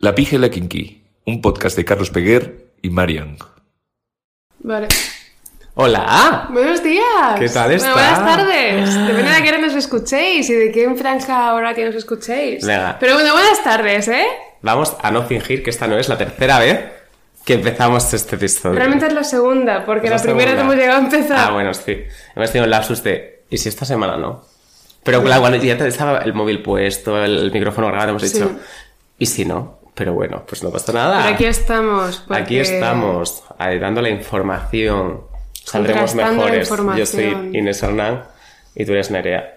La Pija y la Kinky, un podcast de Carlos Peguer y Marian. Vale. Hola. Buenos días. ¿Qué tal Bueno, estás? buenas tardes. Depende de qué hora nos escuchéis y de qué franja ahora que nos escuchéis. Venga. Pero bueno, buenas tardes, ¿eh? Vamos a no fingir que esta no es la tercera vez que empezamos este episodio. Realmente es la segunda, porque la, la primera no segunda. hemos llegado a empezar. Ah, bueno, sí. Hemos tenido un lapsus de. ¿Y si esta semana no? Pero claro, cuando ya estaba el móvil puesto, el micrófono grabado, hemos dicho. Sí. ¿Y si no? Pero bueno, pues no pasa nada. Pero aquí estamos. porque- Aquí estamos, dando la información. Saldremos mejores. Yo soy. Inés Hernán y tú eres Nerea.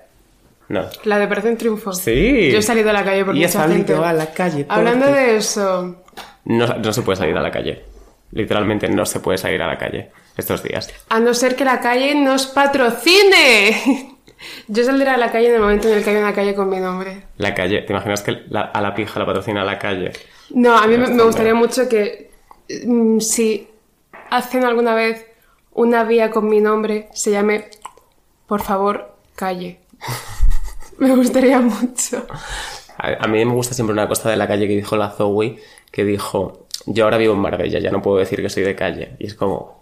No. La de Operación Triunfo. Sí. Yo he salido a la calle por Y he mucha gente. salido a la calle Hablando de eso, No, no se puede salir a la calle. Literalmente no se puede salir a la calle estos días. a no ser que la calle nos patrocine. Yo saldré a la calle en el momento en el que haya una calle con mi nombre. La calle, ¿te imaginas que la- a la pija la patrocina la calle? No, a mí me, gustaría mucho que mm, si hacen alguna vez una vía con mi nombre, se llame, por favor, calle. me gustaría mucho. A, a mí me gusta siempre una cosa de la calle que dijo la Zoe, que dijo, yo ahora vivo en Marbella, ya no puedo decir que soy de calle. Y es como...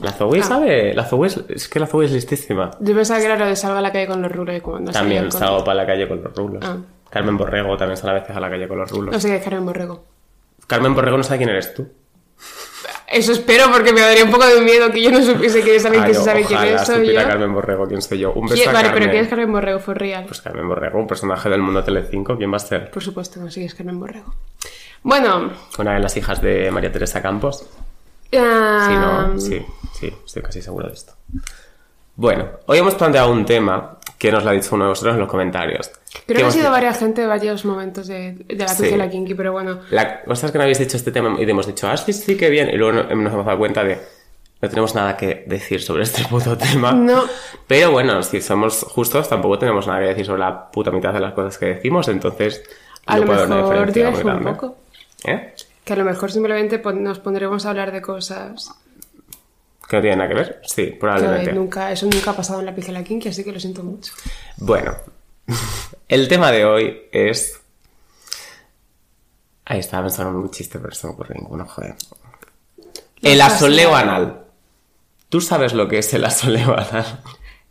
La Zoe Ah. sabe, la Zoe es, es que la Zoe es listísima. Yo pensaba que era lo de salga a la calle con los rulos y cuando También con- salgo para la calle con los rulos. Ah. Carmen Borrego también sale a veces a la calle con los rulos. No sé qué es Carmen Borrego. Carmen Borrego no sabe quién eres tú. Eso espero porque me daría un poco de miedo que yo no supiese quién es alguien Ay, que se sabe quién es. Soy supiera yo. Carmen Borrego quién soy yo. Un beso ¿Quién- a Vale, Carmen. pero ¿quién es Carmen Borrego? Fue real. Pues Carmen Borrego, un personaje del mundo Telecinco, ¿quién va a ser? Por supuesto, no sé quién es Carmen Borrego. Bueno, Una de las hijas de María Teresa Campos. ah, Sí, no, sí, sí, estoy casi seguro de esto. Bueno, hoy hemos planteado un tema que nos lo ha dicho uno de vosotros en los comentarios. Creo que ha sido varias gente, varios momentos de, de la Sí. la kinky, pero bueno. La cosa es que no habéis dicho este tema y hemos dicho, ah, sí, sí, qué bien. Y luego no- nos hemos dado cuenta de, no tenemos nada que decir sobre este puto tema. No. Pero bueno, si somos justos, tampoco tenemos nada que decir sobre la puta mitad de las cosas que decimos, entonces A no lo una mejor digáis un poco. ¿Eh? Que a lo mejor simplemente nos pondremos a hablar de cosas ¿Que no tiene nada que ver? Sí, probablemente. nunca, eso nunca ha pasado en la la kinky, así que lo siento mucho. Bueno, el tema de hoy es. Ahí estaba pensando en un chiste, pero eso no ocurre ninguno, joder. El asoleo anal. ¿Tú sabes lo que es el asoleo anal?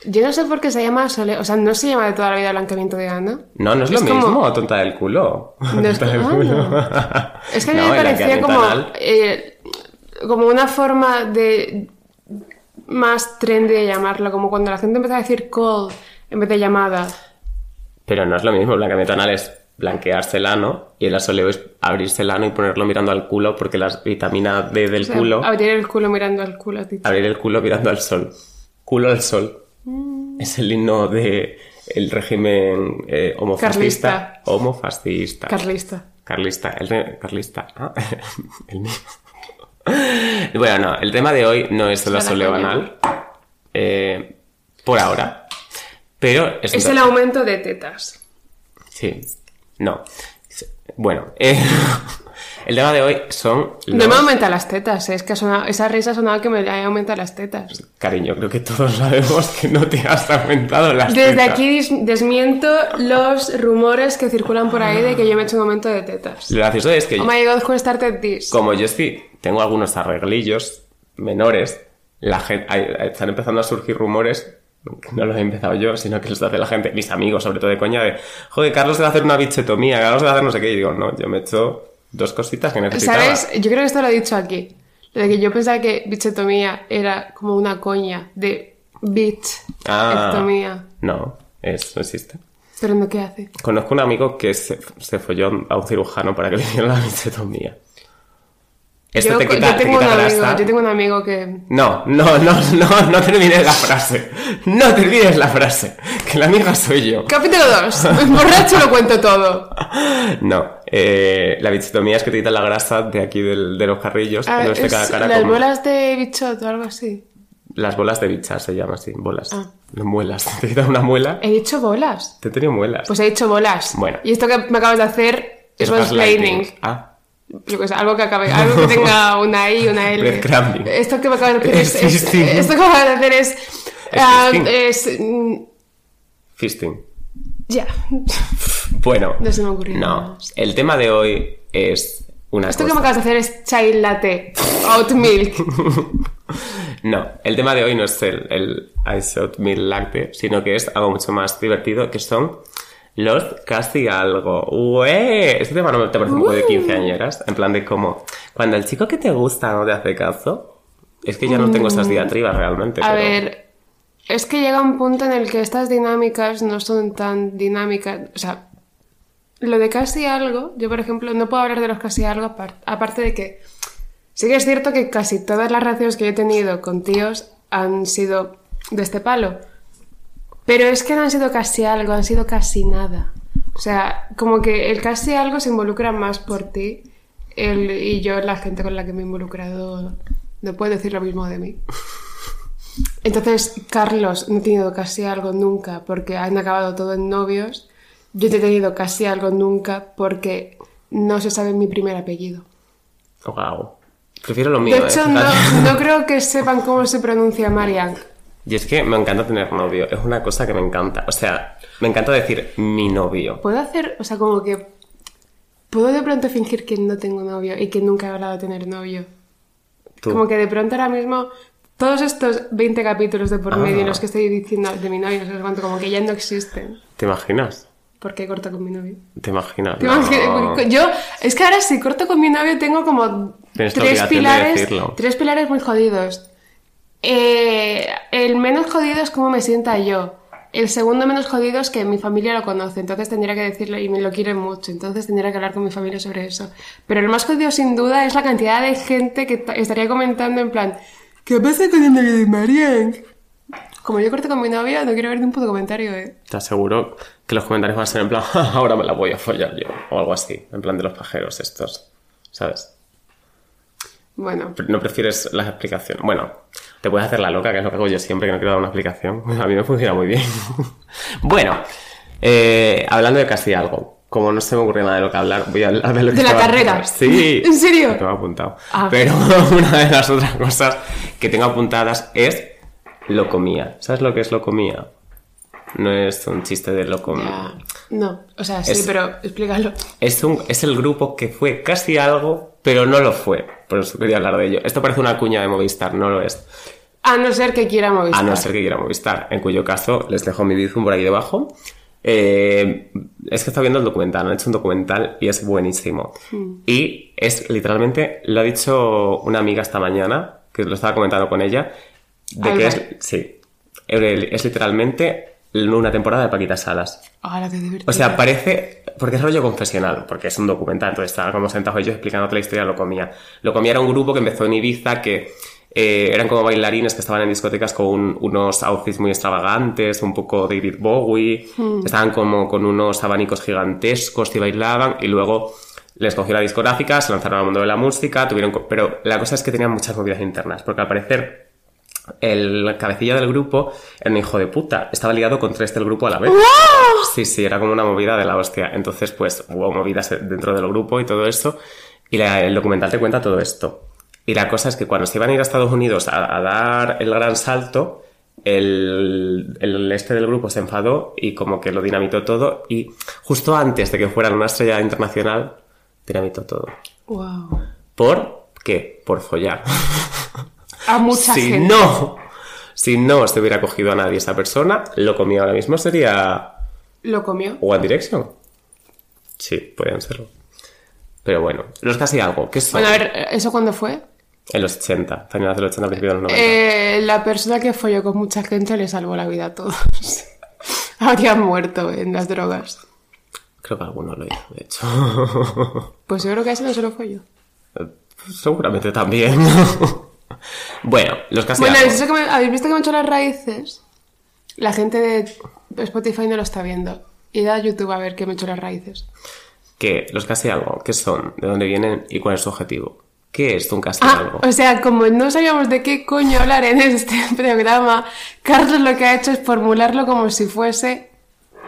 Yo no sé por qué se llama sole... O sea, no se llama de toda la vida blanqueamiento de Ana. No, no es, lo como- mismo, tonta del culo. No es Tonta del culo. ah, Es que a mí No, me parecía como, eh, como una forma de más trendy de llamarlo, como cuando la gente empezó a decir call en vez de llamada. Pero no es lo mismo, el blanqueamiento anal es blanquearse el ano y el asoleo es abrirse el ano y ponerlo mirando al culo porque la vitamina D del O sea, culo... abrir el culo mirando al culo. tío. abrir el culo mirando al sol. Culo al sol. Es el himno de el régimen eh, homofascista. Homofascista. Carlista. Carlista. El Carlista. Ah, el mío. bueno, no. El tema de hoy no es el Será asoleo coña. anal. eh, por ahora. Pero es, el aumento de tetas. Sí. No. Bueno. eh, el tema de hoy son... No me los- aumenta las tetas, eh, es que ha sonado- esa risa sonaba que me aumenta las tetas. Cariño, creo que todos sabemos que no te has aumentado las Desde tetas. aquí dis- desmiento los rumores que circulan por ahí de que yo me he hecho un aumento de tetas. Lo gracioso es que Oh my god, con this. como yo sí tengo algunos arreglillos menores, la gente, hay- están empezando a surgir rumores, que no los he empezado yo, sino que los hace la gente, mis amigos, sobre todo de coña, de, joder, Carlos debe hacer una bichetomía, Carlos debe hacer no sé qué, y digo, no, yo me he hecho dos cositas que necesitaba. ¿Sabes? Yo creo que esto lo he dicho aquí. Lo de que yo pensaba que bichetomía era como una coña de Ah. bitectomía. No, eso no existe. Pero no, ¿qué hace? Conozco un amigo que se, se folló a un cirujano para que le hiciera la bichetomía. Esto yo, te quita, yo te tengo quita un amigo, yo tengo un amigo que... No, no, no, no, no termines la frase. No termines la frase. Que la amiga soy yo. Capítulo 2. Borracho lo cuento todo. No, eh, la bichetomía es que te quitan la grasa de aquí del- de los carrillos. Ah, es cada cara las como- bolas de bichot o algo así. Las bolas de bichas se llama así, bolas. Ah. No muelas. Te quitan una muela. He dicho bolas. Te he tenido muelas. Pues he dicho bolas. Bueno. Y esto que me acabas de hacer es mansplaining. gaslighting. Ah, Yo qué sé, algo que acabe, algo que tenga una I una L. Esto que me acabas de hacer es, esto que me acabas de hacer es, ah, fisting. es, mm, fisting. ya. Bueno. No se me ocurrió No, el tema de hoy es una Esto que me acabas de hacer es chai latte, oat milk. No, el tema de hoy no es el, el Ice Oat Milk Latte, sino que es algo mucho más divertido, que son los casi algo. ¡Ue! Este tema no te parece un poco de 15 añeras, en plan de como, cuando el chico que te gusta no te hace caso, es que ya no tengo esas diatribas realmente. Mm. A pero- ver, es que llega un punto en el que estas dinámicas no son tan dinámicas. O sea, lo de casi algo, yo por ejemplo no puedo hablar de los casi algo, apar- aparte de que sí que es cierto que casi todas las relaciones que yo he tenido con tíos han sido de este palo. Pero es que no han sido casi algo, han sido casi nada. O sea, como que el casi algo se involucra más por ti el, y yo, la gente con la que me he involucrado, no puede decir lo mismo de mí. Entonces, Carlos no ha tenido casi algo nunca porque han acabado todo en novios. Yo no he tenido casi algo nunca porque no se sabe mi primer apellido. Wow. Prefiero lo mío. De ¿eh? hecho, no, no creo que sepan cómo se pronuncia Marianne. Y es que me encanta tener novio, es una cosa que me encanta. O sea, me encanta decir mi novio. Puedo hacer, o sea, como que. Puedo de pronto fingir que no tengo novio y que nunca he hablado de tener novio. Tú. Como que de pronto ahora mismo, todos estos 20 capítulos de por Ah. medio en los que estoy diciendo de mi novio, no sé cuánto, como que ya no existen. ¿Te imaginas? Porque he cortado con mi novio. ¿Te imaginas? ¿Te No. imaginas? Yo, es que ahora si corto con mi novio tengo como Tienes tres pilares, tres pilares muy jodidos. Eh, el menos jodido es cómo me sienta yo. El segundo menos jodido es que mi familia lo conoce, entonces tendría que decirle y me lo quieren mucho, entonces tendría que hablar con mi familia sobre eso. Pero el más jodido sin duda es la cantidad de gente que ta- estaría comentando en plan, ¿qué pasa con el novio de Marianne? Como yo corto con mi novia, no quiero ver ni un puto comentario, eh. Te aseguro que los comentarios van a ser en plan, "Ja, ahora me la voy a follar yo. O algo así, en plan de los pajeros estos. ¿Sabes? Bueno, No prefieres las explicaciones. Bueno, te puedes hacer la loca, que es lo que hago yo siempre, que no quiero dar una explicación. A mí me funciona muy bien. bueno, eh, hablando de casi algo. Como no se me ocurre nada de lo que hablar, voy a hablar de lo que ¿De la carrera? Sí. ¿En serio? Lo tengo apuntado. Ah. Pero una de las otras cosas que tengo apuntadas es lo comía. ¿Sabes lo que es lo comía? No es un chiste de lo comía. No, o sea, sí, Es- pero explícalo. Es, un, es el grupo que fue casi algo, pero no lo fue. Por eso quería hablar de ello. Esto parece una cuña de Movistar, no lo es. A no ser que quiera Movistar. A no ser que quiera Movistar, en cuyo caso les dejo mi bizum por ahí debajo. Eh, es que está viendo el documental, han hecho un documental y es buenísimo. Y es literalmente, lo ha dicho una amiga esta mañana, que lo estaba comentando con ella, de que es, sí, es literalmente una temporada de Paquita Salas. Ahora qué divertido. O sea, parece. Porque es rollo confesional, porque es un documental, entonces estaban como sentados ellos explicándote la historia Lo Comía. Lo Comía era un grupo que empezó en Ibiza que eh, eran como bailarines que estaban en discotecas con un- unos outfits muy extravagantes, un poco David Bowie, estaban como con unos abanicos gigantescos y bailaban, y luego les cogió la discográfica, se lanzaron al mundo de la música, tuvieron. Pero la cosa es que tenían muchas movidas internas, porque al parecer el cabecilla del grupo era un hijo de puta. Estaba ligado con tres del grupo a la vez. Sí, sí, era como una movida de la hostia. Entonces, pues, hubo movidas dentro del grupo y todo eso. Y la- el documental te cuenta todo esto. Y la cosa es que cuando se iban a ir a Estados Unidos a, a dar el gran salto, el, el este del grupo se enfadó y como que lo dinamitó todo. Y justo antes de que fueran una estrella internacional, dinamitó todo. Wow. ¿Por qué? Por follar. A mucha si gente. no, si no se hubiera cogido a nadie esa persona, lo comía ahora mismo sería ¿Lo comió? One Direction. Sí, podrían serlo. Pero bueno, los casi algo. ¿Qué son? Bueno, a ver, ¿eso cuándo fue? En los 80, finales de los 80, principios de los 90. Eh, la persona que folló con mucha gente le salvó la vida a todos. Habrían muerto en las drogas. Creo que alguno lo hizo, de hecho. Pues yo creo que a ese no se lo folló. Seguramente también. bueno, los casi Bueno, algo. ¿es eso que me- ¿habéis visto que me he hecho las raíces? La gente de Spotify no lo está viendo. Id a YouTube a ver que me he hecho las raíces. ¿Qué? Los casi algo. ¿Qué son? ¿De dónde vienen? ¿Y cuál es su objetivo? ¿Qué es un casi Ah, algo? o sea, como no sabíamos de qué coño hablar en este programa, Carlos lo que ha hecho es formularlo como si fuese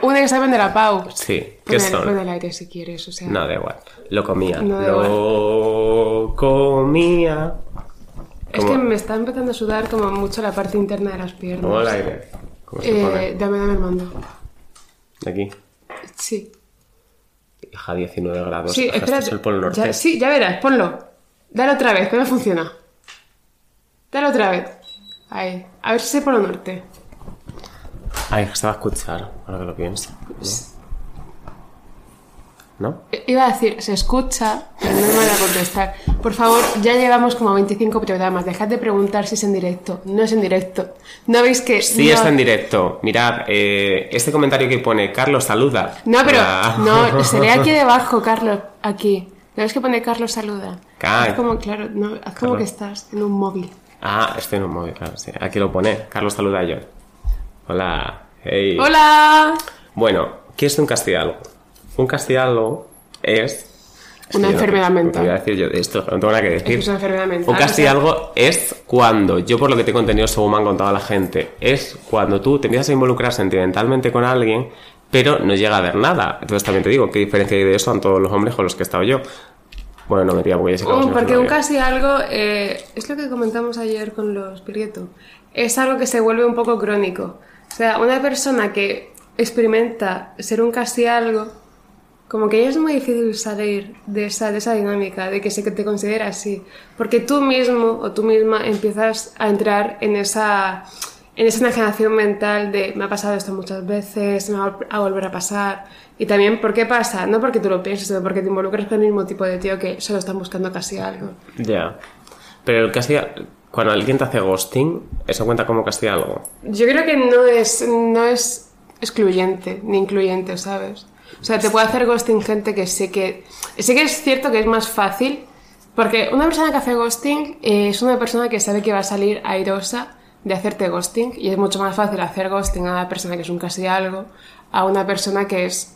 un examen de la PAU. Sí, ¿qué Pon el, son? pon el aire si quieres, o sea. No, da igual. Lo comía. No lo comía. Es que me está empezando a sudar como mucho la parte interna de las piernas. ¿Cómo el aire? ¿Cómo se pone? Eh, dame, dame el mando. De aquí. Sí. Hija, 19 grados. Sí, Hija, esto espérate. es el Polo Norte. Ya- sí, ya verás, ponlo. Dale otra vez, que no funciona. Dale otra vez. Ahí. A ver si es el Polo Norte. Ay, se va a escuchar, ahora que lo pienso. ¿No? Iba a decir, se escucha, pero no me van a contestar. Por favor, ya llevamos como 25 programas. Dejad de preguntar si es en directo. No es en directo. ¿No veis que.? Sí, no- está en directo. Mirad, eh, este comentario que pone Carlos saluda. No, pero. La- No, se lee aquí debajo, Carlos. Aquí. ¿No ves que pone Carlos saluda? Haz como, claro, no, haz como Carlos. que estás en un móvil. Ah, estoy en un móvil, claro, sí. Aquí lo pone. Carlos saluda a John. Hola. Hey. ¡Hola! Bueno, ¿qué es un castialgo? Un castialgo es... es Una no- enfermedad ¿qué mental. voy a decir yo de esto? No tengo nada que decir. Es una enfermedad mental. Un o sea- es cuando, yo por lo que tengo entendido según me han contado la gente, es cuando tú te empiezas a involucrar sentimentalmente con alguien, pero no llega a ver nada. Entonces también te digo, ¿qué diferencia hay de eso a todos los hombres con los que he estado yo? Bueno, no me diga porque ya que Oh, porque un casi algo eh, es lo que comentamos ayer con los Pirieto. Es algo que se vuelve un poco crónico. O sea, una persona que experimenta ser un casi algo, como que es muy difícil salir de esa, de esa dinámica, de que se te considera así. Porque tú mismo o tú misma empiezas a entrar en esa, en esa enajenación mental de me ha pasado esto muchas veces, me va a volver a pasar. Y también, ¿por qué pasa? No porque tú lo pienses, sino porque te involucras con el mismo tipo de tío que solo están buscando casi algo. Ya. Pero el castigo, cuando alguien te hace ghosting, ¿eso cuenta como castigo? Yo creo que no es, no es excluyente ni incluyente, ¿sabes? O sea, te puede hacer ghosting gente que sé que... Sí que es cierto que es más fácil, porque una persona que hace ghosting eh, es una persona que sabe que va a salir airosa de hacerte ghosting y es mucho más fácil hacer ghosting a una persona que es un casi algo a una persona que es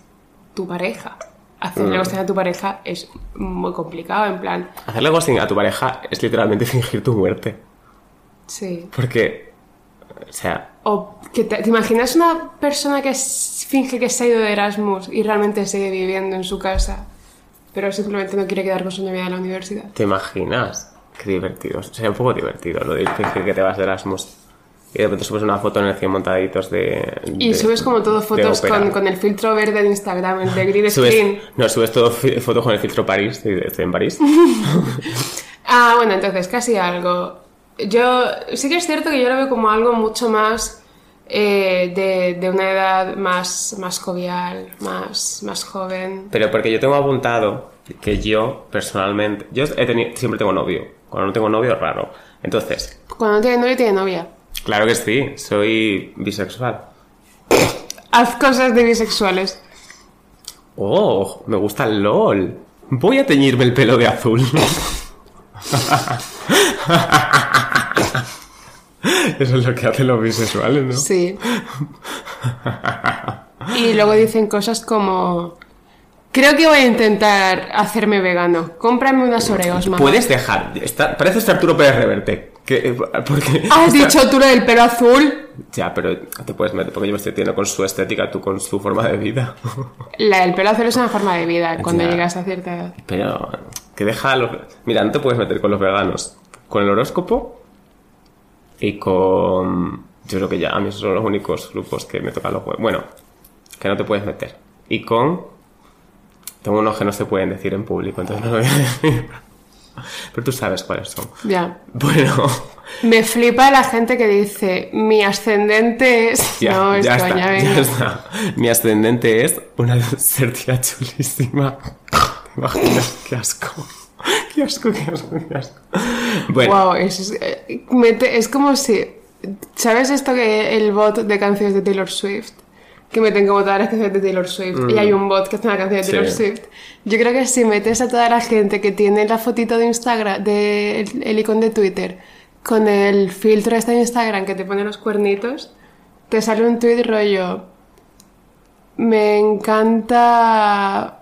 tu pareja. Hacerle ghosting a tu pareja es muy complicado, en plan... Hacerle ghosting a tu pareja es literalmente fingir tu muerte. Sí. Porque, o sea, O que te, ¿te imaginas una persona que finge que se ha ido de Erasmus y realmente sigue viviendo en su casa, pero simplemente no quiere quedar con su novia de la universidad? ¿te imaginas? Qué divertido. Sería un poco divertido lo de fingir que te vas de Erasmus. Y de repente subes una foto en el 100 montaditos de... Y subes como todo fotos con, con el filtro verde de Instagram, el de green Subes- screen. no, subes todo fotos con el filtro París. Estoy en París. Ah, bueno, entonces casi algo. Yo sí que es cierto que yo lo veo como algo mucho más eh, de, de una edad más, más jovial, más, más joven. Pero porque yo tengo apuntado que yo, personalmente... Yo he tenido, siempre tengo novio. Cuando no tengo novio, raro. Entonces, Cuando no tiene novio, tiene novia. claro que sí. Soy bisexual. Haz cosas de bisexuales. Oh, me gusta el LOL. Voy a teñirme el pelo de azul. Eso es lo que hacen los bisexuales, ¿no? Sí. Y luego dicen cosas como... Creo que voy a intentar hacerme vegano. Cómprame unas Oreos, mamá. Puedes dejar. Está, parece este Arturo Pérez Reverte. Que, porque, ¿Has dicho tú lo del pelo azul? Ya, pero te puedes meter. Porque yo me estoy entiendo con su estética, tú con su forma de vida. La del pelo azul es una forma de vida cuando Ya. llegas a cierta edad. Pero que deja a los... Mira, no te puedes meter con los veganos. Con el horóscopo y con... Yo creo que ya, a mí esos son los únicos grupos que me tocan los huevos. Bueno, que no te puedes meter. Y con... Tengo unos que no se pueden decir en público, entonces no lo voy a decir. Pero tú sabes cuáles son. Ya. Bueno, Me flipa la gente que dice, mi ascendente es... ya, no, ya está, ya está. Mi ascendente es una tía chulísima. ¿Te imaginas? Qué asco. Qué asco, qué asco, qué asco. Bueno, Wow, es, eh, es como si... ¿Sabes esto que el bot de canciones de Taylor Swift? Que meten como todas las canciones de Taylor Swift y hay un bot que hace una canción de Sí. Taylor Swift. Yo creo que si metes a toda la gente que tiene la fotito de Instagram, de el, el icono de Twitter, con el filtro este de Instagram que te pone los cuernitos, te sale un tweet rollo. Me encanta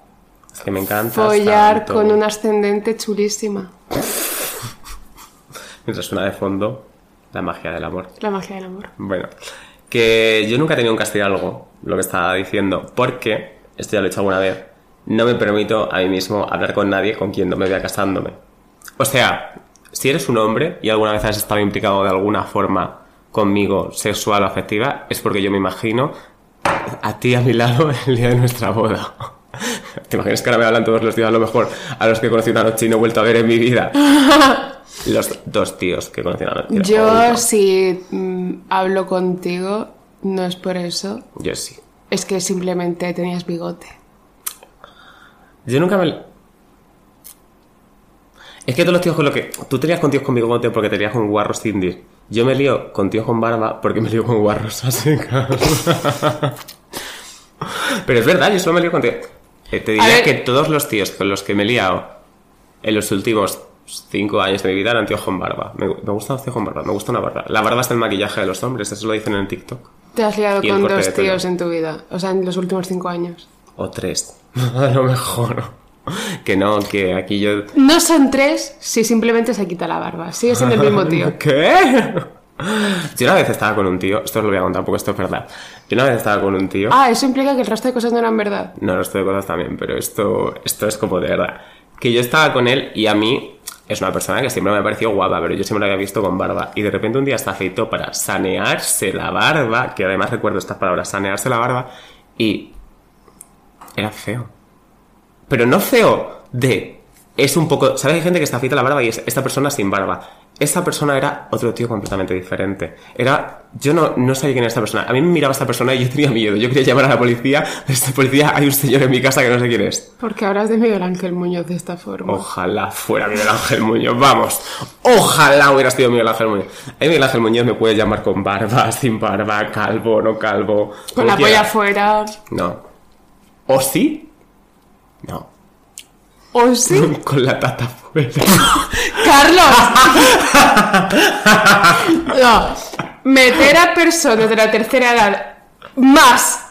es que me encanta. follar con una ascendente chulísima. Mientras suena de fondo la magia del amor. La magia del amor. Bueno, que yo nunca he tenido un castigo, lo que estaba diciendo, porque, esto ya lo he hecho alguna vez, no me permito a mí mismo hablar con nadie con quien no me vea casándome. O sea, si eres un hombre y alguna vez has estado implicado de alguna forma conmigo, sexual o afectiva, es porque yo me imagino a ti a mi lado el día de nuestra boda. ¿Te imaginas que ahora me hablan todos los tíos a lo mejor a los que he conocido una noche y no he vuelto a ver en mi vida? Los dos tíos que he conocido una noche. Yo, si mm, hablo contigo, no es por eso. Yo sí. Es que simplemente tenías bigote. Yo nunca me... Es que todos los tíos con lo que... Tú te lías con tíos con bigote porque te lías con guarros Cindy. Yo me lío con tíos con barba porque me lío con guarros así. Pero es verdad, yo solo me lío con tíos... Eh, Te diría que todos los tíos con los que me he liado en los últimos cinco años de mi vida eran tíos con barba. Me, me gustan los tíos con barba, me gusta una barba. La barba es el maquillaje de los hombres, eso lo dicen en TikTok. Te has liado Y el con dos tíos en tu vida. O sea, en los últimos cinco años. O tres. A lo mejor. Que no, que aquí yo No son tres si simplemente se quita la barba. Sigue siendo el mismo tío. ¿Qué? Yo una vez estaba con un tío, esto os lo voy a contar porque esto es verdad. Yo una vez estaba con un tío, Ah, eso implica que el resto de cosas no eran verdad. no, esto de cosas también, pero esto, esto es como de verdad. Que yo estaba con él y a mí es una persona que siempre me ha parecido guapa, pero yo siempre la había visto con barba. Y de repente un día se afeitó para sanearse la barba, que además recuerdo estas palabras, sanearse la barba, y era feo. Pero no feo de... Es un poco... ¿Sabes? Hay gente que se afeita la barba y es esta persona sin barba. Esta persona era otro tío completamente diferente. Era... Yo no, no sabía quién era esta persona. A mí me miraba esta persona y yo tenía miedo. Yo quería llamar a la policía. Esta policía, hay un señor en mi casa que no sé quién es. Porque hablas de Miguel Ángel Muñoz de esta forma. Ojalá fuera Miguel Ángel Muñoz. Vamos. Ojalá hubiera sido Miguel Ángel Muñoz. A mí Miguel Ángel Muñoz me puede llamar con barba, sin barba, calvo, no calvo. Con la polla afuera. No. ¿O sí? No. ¿O sí? Con la tata fuera. ¡Carlos! No. Meter a personas de la tercera edad más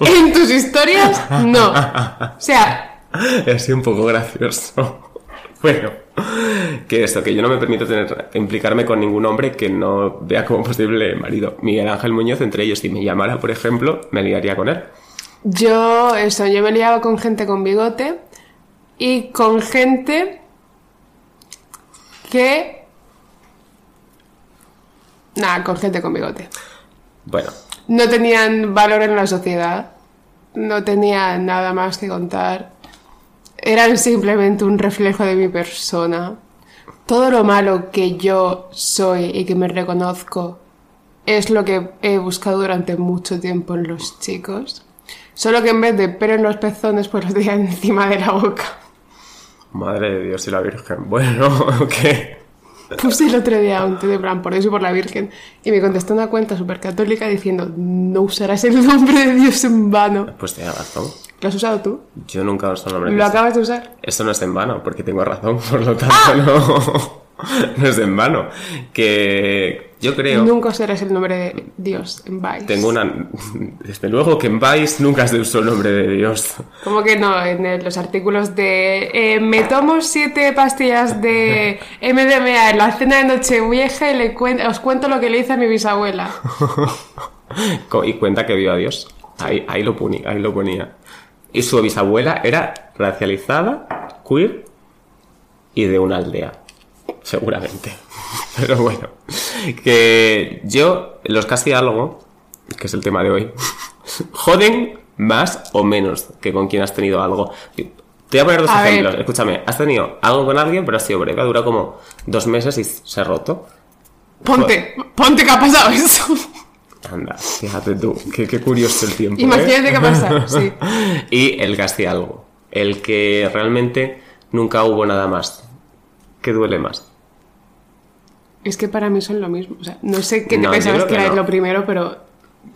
en tus historias, no. O sea, Ha sido un poco gracioso. Bueno, que esto, que yo no me permito tener, implicarme con ningún hombre que no vea como posible marido. Miguel Ángel Muñoz, entre ellos, si me llamara, por ejemplo, me liaría con él. yo, eso, yo me liaba con gente con bigote y con gente que. Nada, con gente con bigote. Bueno, No tenían valor en la sociedad, no tenían nada más que contar, eran simplemente un reflejo de mi persona. Todo lo malo que yo soy y que me reconozco es lo que he buscado durante mucho tiempo en los chicos. Solo que en vez de pelo en los pezones, pues los tenía encima de la boca. Madre de Dios y la Virgen. Bueno, ¿qué? Puse el otro día un de plan por Dios y por la Virgen y me contestó una cuenta súper católica diciendo no usarás el nombre de Dios en vano. Pues tienes razón. ¿Lo has usado tú? Yo nunca uso el nombre de ¿Lo Cristo. acabas de usar? Eso no es en vano, porque tengo razón, por lo tanto ¡Ah! no, no es en vano. Que yo creo... Nunca usarás el nombre de Dios en Vice. Tengo una... Desde luego que en Vice nunca se usó el nombre de Dios. ¿Cómo que no? En el- los artículos de eh, me tomo siete pastillas de MDMA en la cena de Nochevieja y le cuen- os cuento lo que le hice a mi bisabuela. Y cuenta que vio a Dios. Ahí, ahí, lo ponía, ahí lo ponía. Y su bisabuela era racializada, queer y de una aldea. Seguramente. Pero bueno. Que yo, los casi algo, que es el tema de hoy, joden más o menos que con quien has tenido algo. Te voy a poner dos A ver. ejemplos. Escúchame, has tenido algo con alguien, pero ha sido breve. Ha durado como dos meses y se ha roto. Ponte, ponte que ha pasado eso. Anda, fíjate tú, qué, qué curioso el tiempo. ¿eh? Imagínate qué ha pasado, sí. y el casi algo. El que realmente nunca hubo nada más. ¿Qué duele más? Es que para mí son lo mismo. O sea, no sé qué te No, pensabas que que era no. lo primero, pero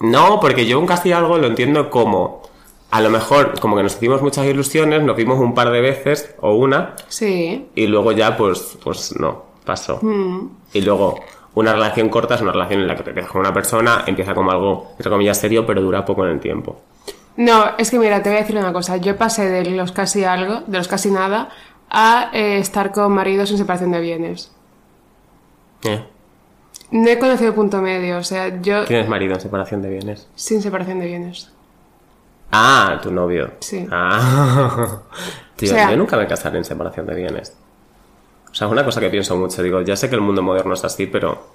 No, porque yo un casi algo lo entiendo como. A lo mejor, como que nos hicimos muchas ilusiones, nos vimos un par de veces o una, sí. y luego ya, pues, pues no, pasó. Mm. Y luego, una relación corta es una relación en la que te quedas con una persona, empieza como algo, entre comillas, serio, pero dura poco en el tiempo. No, es que mira, te voy a decir una cosa. Yo pasé de los casi algo, de los casi nada, a eh, estar con maridos en separación de bienes. ¿Eh? No he conocido punto medio, o sea, yo ¿Tienes marido en separación de bienes? sin separación de bienes. Ah, tu novio. Sí. Ah. Tío, O sea- yo nunca me casaré en separación de bienes. O sea, es una cosa que pienso mucho. Digo, ya sé que el mundo moderno es así, pero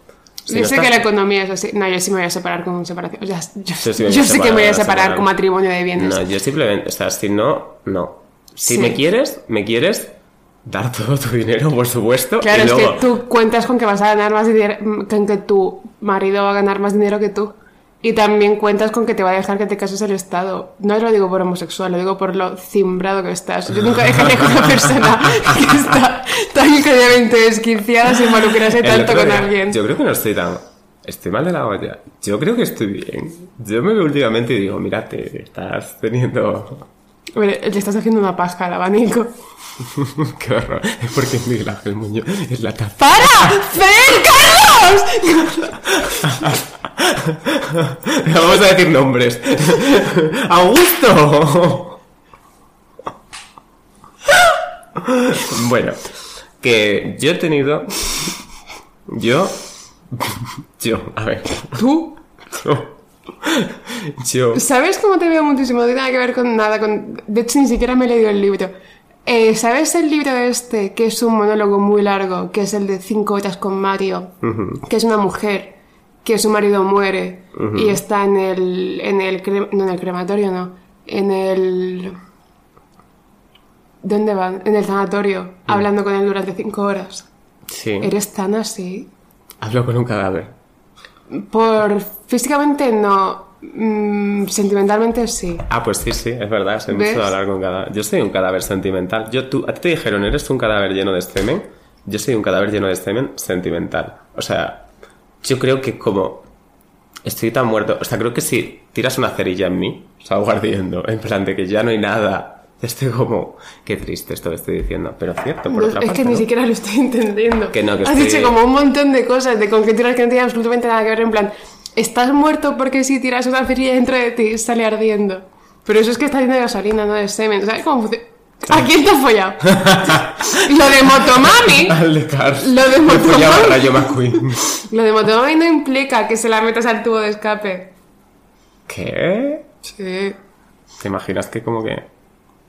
Si yo no sé estás- que la economía es así. No, yo sí me voy a separar con separación. O sea, yo, Yo sí yo sé que me voy a separar, con matrimonio de bienes. No, yo simplemente, o sea, si no, no. Si Sí. me quieres, me quieres dar todo tu dinero, por supuesto. Claro, y es luego, que tú cuentas con que vas a ganar más dinero, con que tu marido va a ganar más dinero que tú. Y también cuentas con que te va a dejar que te cases el Estado. No lo digo por homosexual, lo digo por lo cimbrado que estás. Yo nunca dejaría que una persona que está tan increíblemente desquiciada se involucrase tanto con día, alguien. Yo creo que no estoy tan. Estoy mal de la olla. Yo creo que estoy bien. Yo me veo últimamente y digo, mira, te estás teniendo. Hombre, le estás haciendo una paja al abanico. Qué horror. Es porque Miguel Ángel Muñoz es la taza. ¡Para! ¡Ven, Carlos! Vamos a decir nombres. ¡Augusto! bueno, que yo he tenido. Yo. Yo, a ver. ¿Tú? Yo. Yo. ¿Sabes cómo te veo muchísimo? No tiene nada que ver con nada. Con... De hecho, ni siquiera me he leído el libro. Eh, ¿Sabes el libro este, que es un monólogo muy largo, que es el de Cinco horas con Mario? Que es una mujer, que su marido muere y está en el, en el... cre- No, en el crematorio, no. En el... ¿Dónde van? En el sanatorio, hablando con él durante cinco horas. Sí. ¿Eres tan así? Hablo con un cadáver. Por físicamente no, Mm, sentimentalmente sí. Ah, pues sí, sí, es verdad. Soy mucho ¿Ves? de hablar con cadáver. Yo soy un cadáver sentimental. Yo, tú, a ti te dijeron, ¿eres un cadáver lleno de semen? Yo soy un cadáver lleno de semen sentimental. O sea, yo creo que como estoy tan muerto, o sea, creo que si tiras una cerilla en mí, salgo ardiendo, en plan de que ya no hay nada. Estoy como, qué triste esto que estoy diciendo, pero cierto, por No, otra es parte. que ni ¿no? siquiera lo estoy entendiendo. Que no, que Has estoy- dicho como un montón de cosas, de conjeturas que no tienen absolutamente nada que ver. En plan, estás muerto porque si tiras una cerilla dentro de ti sale ardiendo. Pero eso es que está lleno de gasolina, no de semen. ¿Sabes cómo funciona? ¿A quién te has follado? lo de Motomami. Al de Cars. Lo de Motomami. Lo de Motomami no implica que se la metas al tubo de escape. ¿Qué? Sí. ¿Te imaginas que como que...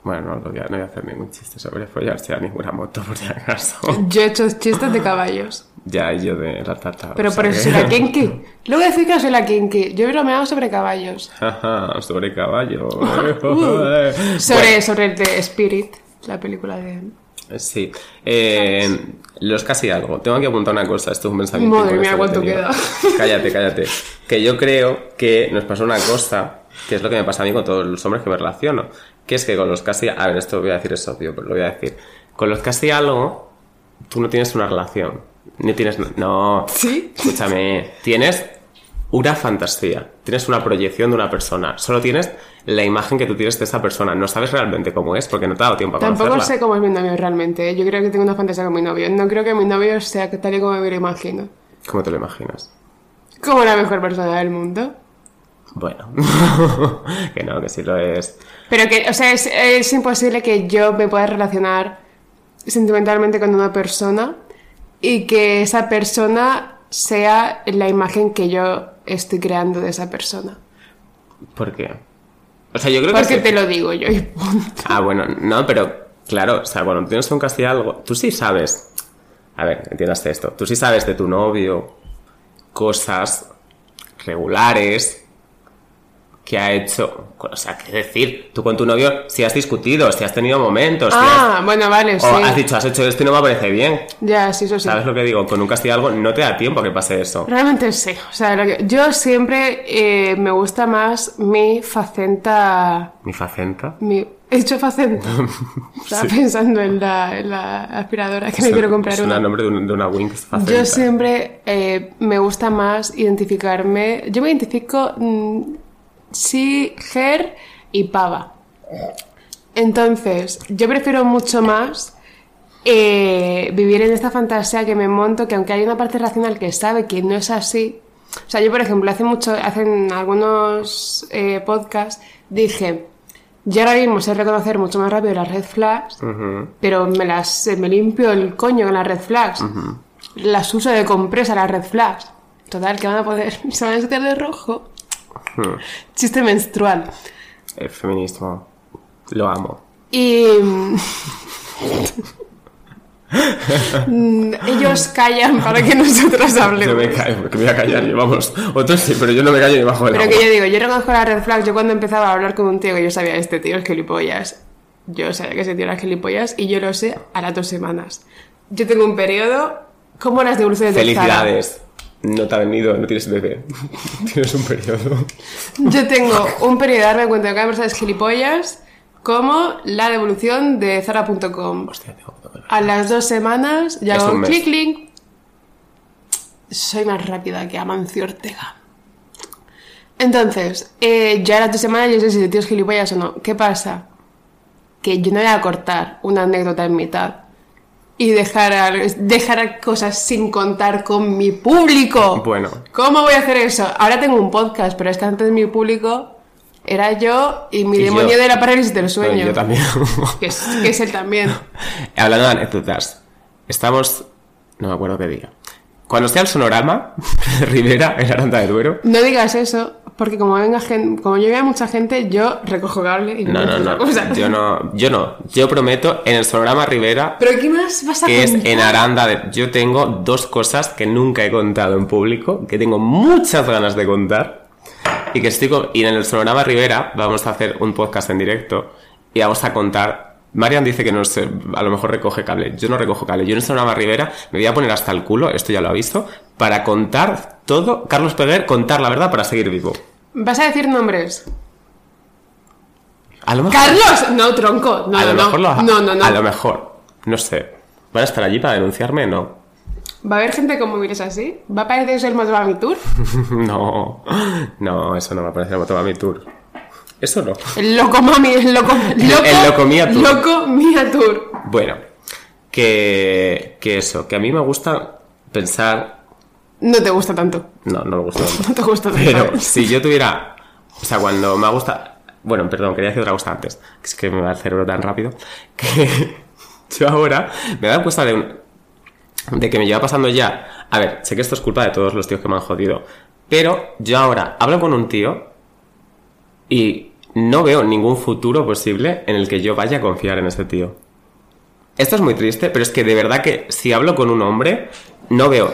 Bueno, no, no voy a, no voy a hacer ningún chiste sobre follarse a ninguna moto, por si acaso. Yo he hecho chistes de caballos. ya, y yo de la tata. Pero por eso soy la kinky. Luego decir que soy la kinky. Yo he bromeado sobre caballos. Ajá, sobre caballo. Uh, sobre, sobre el de Spirit, la película de... Sí. Eh, los casi algo. Tengo que apuntar una cosa. Esto es un pensamiento. Madre mía, cuánto tenido. Cállate, cállate. Que yo creo que nos pasó una cosa, que es lo que me pasa a mí con todos los hombres que me relaciono. Que es que con los casi... A ver, esto voy a decir es obvio, pero lo voy a decir. Con los casi algo, tú no tienes una relación. Ni tienes... No. ¿Sí? Escúchame, tienes una fantasía, tienes una proyección de una persona, solo tienes la imagen que tú tienes de esa persona, no sabes realmente cómo es porque no te ha dado tiempo a Tampoco conocerla. sé cómo es mi novio realmente. ¿eh? Yo creo que tengo una fantasía con mi novio. No creo que mi novio sea tal y como me lo imagino. ¿Cómo te lo imaginas? Como la mejor persona del mundo. Bueno, que no, que sí lo es. Pero que, o sea, es, es imposible que yo me pueda relacionar sentimentalmente con una persona y que esa persona sea la imagen que yo estoy creando de esa persona. ¿Por qué? O sea, yo creo que... Porque te lo digo yo y punto. Ah, bueno, no, pero claro, o sea, cuando tienes un casi algo, tú sí sabes... A ver, entiendas esto. Tú sí sabes de tu novio cosas regulares que ha hecho... O sea, qué decir, tú con tu novio si has discutido, si has tenido momentos, si has- Ah, bueno, vale, sí. O has dicho, has hecho esto y no me parece bien. Ya, sí, eso sí. ¿Sabes lo que digo? Con un castigo algo no te da tiempo a que pase eso. Realmente sí. O sea, lo que- yo siempre eh, me gusta más mi facenta. Mi facenta. Mi, he dicho facenta. Estaba pensando en la, en la aspiradora que me quiero comprar es un una. nombre de, un- de una Winx facenta. Yo siempre eh, me gusta más identificarme. Yo me identifico mm, sí, her y pava. Entonces, yo prefiero mucho más eh, vivir en esta fantasía que me monto, que aunque hay una parte racional que sabe que no es así. O sea, yo, por ejemplo, hace mucho, hacen algunos eh, podcasts, dije. Yo ahora mismo sé reconocer mucho más rápido las red flags, pero me las me limpio el coño con las red flags. Las uso de compresa las red flags. Total, que van a poder. Se van a estar de rojo. Hmm. Chiste menstrual. El feminismo. Lo amo. Y. Mm, Ellos callan para que nosotros No hablemos. me callo, porque me voy a callar yo, vamos. Otros sí, pero yo no me callo ni bajo el Pero agua. que yo digo, yo reconozco la red flag. Yo cuando empezaba a hablar con un tío que yo sabía, este tío es gilipollas. Yo sabía que ese tío era gilipollas y yo lo sé a las dos semanas. Yo tengo un periodo como las devoluciones de Zara. No te ha venido, no tienes bebé. tienes un periodo. Yo tengo un periodo de darme cuenta de que cada persona es gilipollas como la devolución de Zara.com. Hostia, tengo que A las dos semanas ya hago un clic. Soy más rápida que Amancio Ortega. Entonces, eh, ya a las dos semanas yo sé si el tío es gilipollas o no. ¿Qué pasa? Que yo no voy a cortar una anécdota en mitad y dejar, dejar cosas sin contar con mi público. Bueno. ¿Cómo voy a hacer eso? Ahora tengo un podcast, pero es que antes mi público era yo y mi Y demonio yo. de la parálisis del sueño. Yo también. Que es, que es él también. Hablando de anécdotas, estamos. No me acuerdo qué día. Cuando esté al sonorama Rivera, en Aranda de Duero. No digas eso, porque como venga gente, como yo vea mucha gente, yo recojo cable y No, no, no. cosa. Yo no. Yo no. Yo prometo, en el sonorama Rivera, Pero ¿qué más vas a que es contar? en Aranda de. Yo tengo dos cosas que nunca he contado en público, que tengo muchas ganas de contar. Y que estoy con- Y en el sonorama Rivera vamos a hacer un podcast en directo y vamos a contar. Marian dice que no sé, a lo mejor recoge cable. Yo no recojo cable. Yo en sonorama Rivera me voy a poner hasta el culo, esto ya lo ha visto, para contar todo. Carlos Peguer, contar la verdad para seguir vivo. ¿Vas a decir nombres? A lo mejor. ¡Carlos! No, tronco. No, a no, lo no. mejor lo- no, no, no. A lo mejor. No sé. ¿Van a estar allí para denunciarme? No. ¿Va a haber gente con móviles así? ¿Va a aparecer eso el modo a mi tour? no. No, eso no me parece como mi tour. Eso no. El loco mami, el loco... loco el loco mía tour. Loco mía tour. Bueno, que, que eso, que a mí me gusta pensar. No te gusta tanto. No, no me gusta tanto. No te gusta tanto. Pero si yo tuviera. O sea, cuando me gusta. Bueno, perdón, quería decir otra cosa antes. que Es que me va el cerebro tan rápido. Que yo ahora me he dado cuenta de, un- de que me lleva pasando ya. A ver, sé que esto es culpa de todos los tíos que me han jodido. Pero yo ahora hablo con un tío y no veo ningún futuro posible en el que yo vaya a confiar en ese tío. Esto es muy triste, pero es que de verdad que si hablo con un hombre, no veo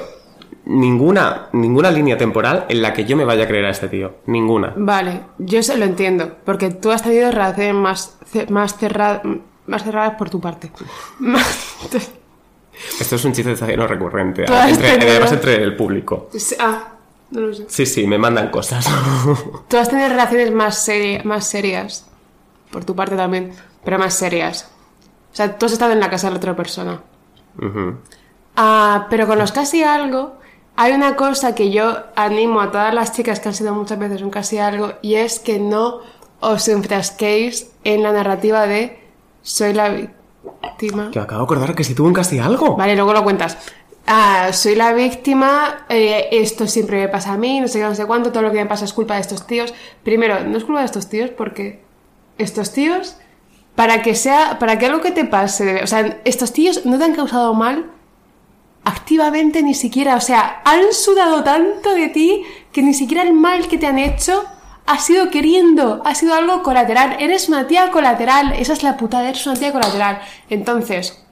ninguna, ninguna línea temporal en la que yo me vaya a creer a este tío. Ninguna. Vale, yo se lo entiendo, porque tú has tenido relaciones más, más, cerra- más cerradas por tu parte. Esto es un chiste no recurrente. Entre- además entre el público. ah, no lo sé. Sí, sí, me mandan cosas. Tú has tenido relaciones más, seri- más serias, por tu parte también, pero más serias. O sea, tú has estado en la casa de la otra persona. Ah, pero con los casi algo, hay una cosa que yo animo a todas las chicas que han sido muchas veces un casi algo, y es que no os enfrasquéis en la narrativa de soy la víctima. Que acabo de acordar que si tuvo un casi algo. Vale, luego lo cuentas. Ah, soy la víctima, eh, esto siempre me pasa a mí, no sé qué, no sé cuánto, todo lo que me pasa es culpa de estos tíos. Primero, no es culpa de estos tíos porque estos tíos, para que sea, para que algo que te pase, o sea, estos tíos no te han causado mal activamente ni siquiera, o sea, han sudado tanto de ti que ni siquiera el mal que te han hecho ha sido queriendo, ha sido algo colateral. Eres una tía colateral, esa es la putada, eres una tía colateral. Entonces,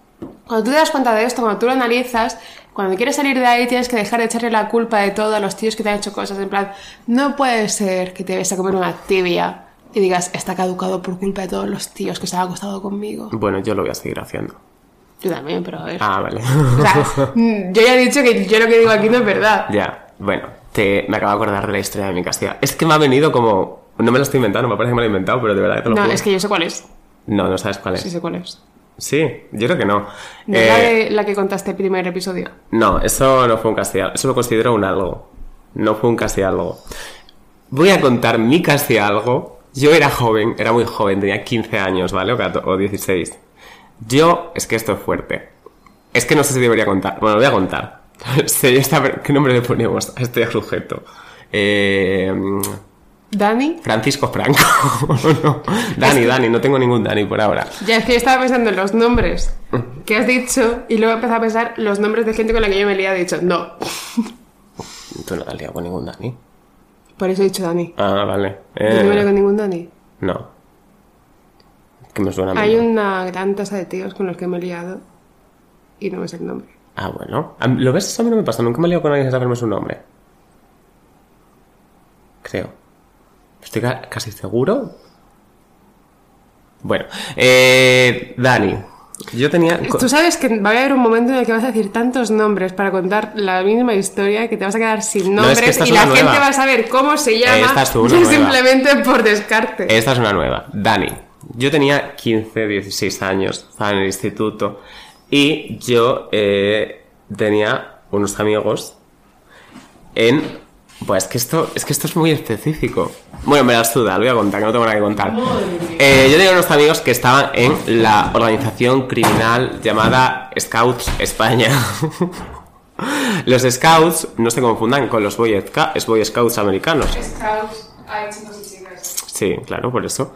cuando tú te das cuenta de esto, cuando tú lo analizas, cuando quieres salir de ahí tienes que dejar de echarle la culpa de todo a los tíos que te han hecho cosas. En plan, no puede ser que te vayas a comer una tibia y digas, está caducado por culpa de todos los tíos que se han acostado conmigo. Bueno, yo lo voy a seguir haciendo. Yo también, pero a ver. Ah, vale. O sea, yo ya he dicho que yo lo que digo aquí no es verdad. ya, bueno, te, me acabo de acordar de la historia de mi castilla. Es que me ha venido como... No me lo estoy inventando, me parece que me lo he inventado, pero de verdad que te lo No, juro. es que yo sé cuál es. No, no sabes cuál es. Sí sé cuál es. Sí, yo creo que no. No es la, Eh, de, la que contaste el primer episodio. No, eso no fue un casi algo. Eso lo considero un algo. No fue un casi algo. Voy a contar mi casi algo. Yo era joven, era muy joven, tenía 15 años, ¿vale? O, 14 o 16. Yo, es que esto es fuerte. Es que no sé si debería contar. Bueno, lo voy a contar. ¿Qué nombre le ponemos a este sujeto? Eh, ¿Dani? Francisco Franco. no. Dani, Dani, no tengo ningún Dani por ahora. Ya es que yo estaba pensando en los nombres que has dicho y luego empecé a pensar los nombres de gente con la que yo me he liado y he dicho, no. Tú no te has liado con ningún Dani. Por eso he dicho Dani. Ah, vale. Yo no me he liado Eh, con ningún Dani. no. Que me suena Hay una gran tasa de tíos con los que me he liado. y no me sé el nombre. Ah, bueno. ¿Lo ves? Eso a mí no me pasa. Nunca me he liado con alguien sin saberme su nombre. Creo. Estoy ca- casi seguro. Bueno. Eh, Dani. Yo tenía... Tú sabes que va a haber un momento en el que vas a decir tantos nombres para contar la misma historia que te vas a quedar sin No, es nombres que y la gente nueva. va a saber cómo se llama Esta es una nueva. simplemente por descarte. Esta es una nueva. Dani. Yo tenía 15, 16 años, estaba en el instituto y yo eh, tenía unos amigos en... Pues que esto, es que esto es muy específico. Bueno, me la suda, lo voy a contar, que no tengo nada que contar. Eh, yo tenía unos amigos que estaban en la organización criminal llamada Scouts España. los Scouts no se confundan con los Boy, Scouts americanos. Scouts, hay chicos y chicas. Sí, claro, por eso.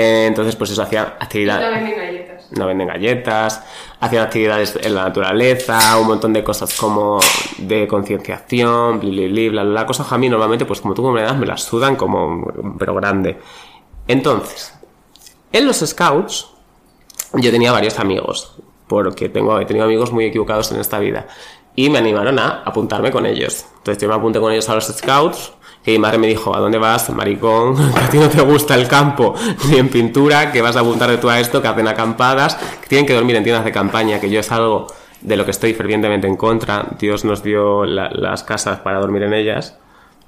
Eh, entonces, pues eso, hacían actividades. venden galletas. No venden galletas, hacían actividades en la naturaleza, un montón de cosas como de concienciación, bli, bli, bli, bla, bla, bla. Cosas a mí normalmente, pues como tú me das, me las sudan como, pero grande. Entonces, en los scouts, yo tenía varios amigos, porque tengo, he tenido amigos muy equivocados en esta vida. Y me animaron a apuntarme con ellos. Entonces yo me apunté con ellos a los scouts. Que mi madre me dijo, ¿a dónde vas, maricón? Que a ti no te gusta el campo, ni en pintura, que vas a apuntarte tú a esto, que hacen acampadas, que tienen que dormir en tiendas de campaña, que yo es algo de lo que estoy fervientemente en contra. Dios nos dio la- las casas para dormir en ellas.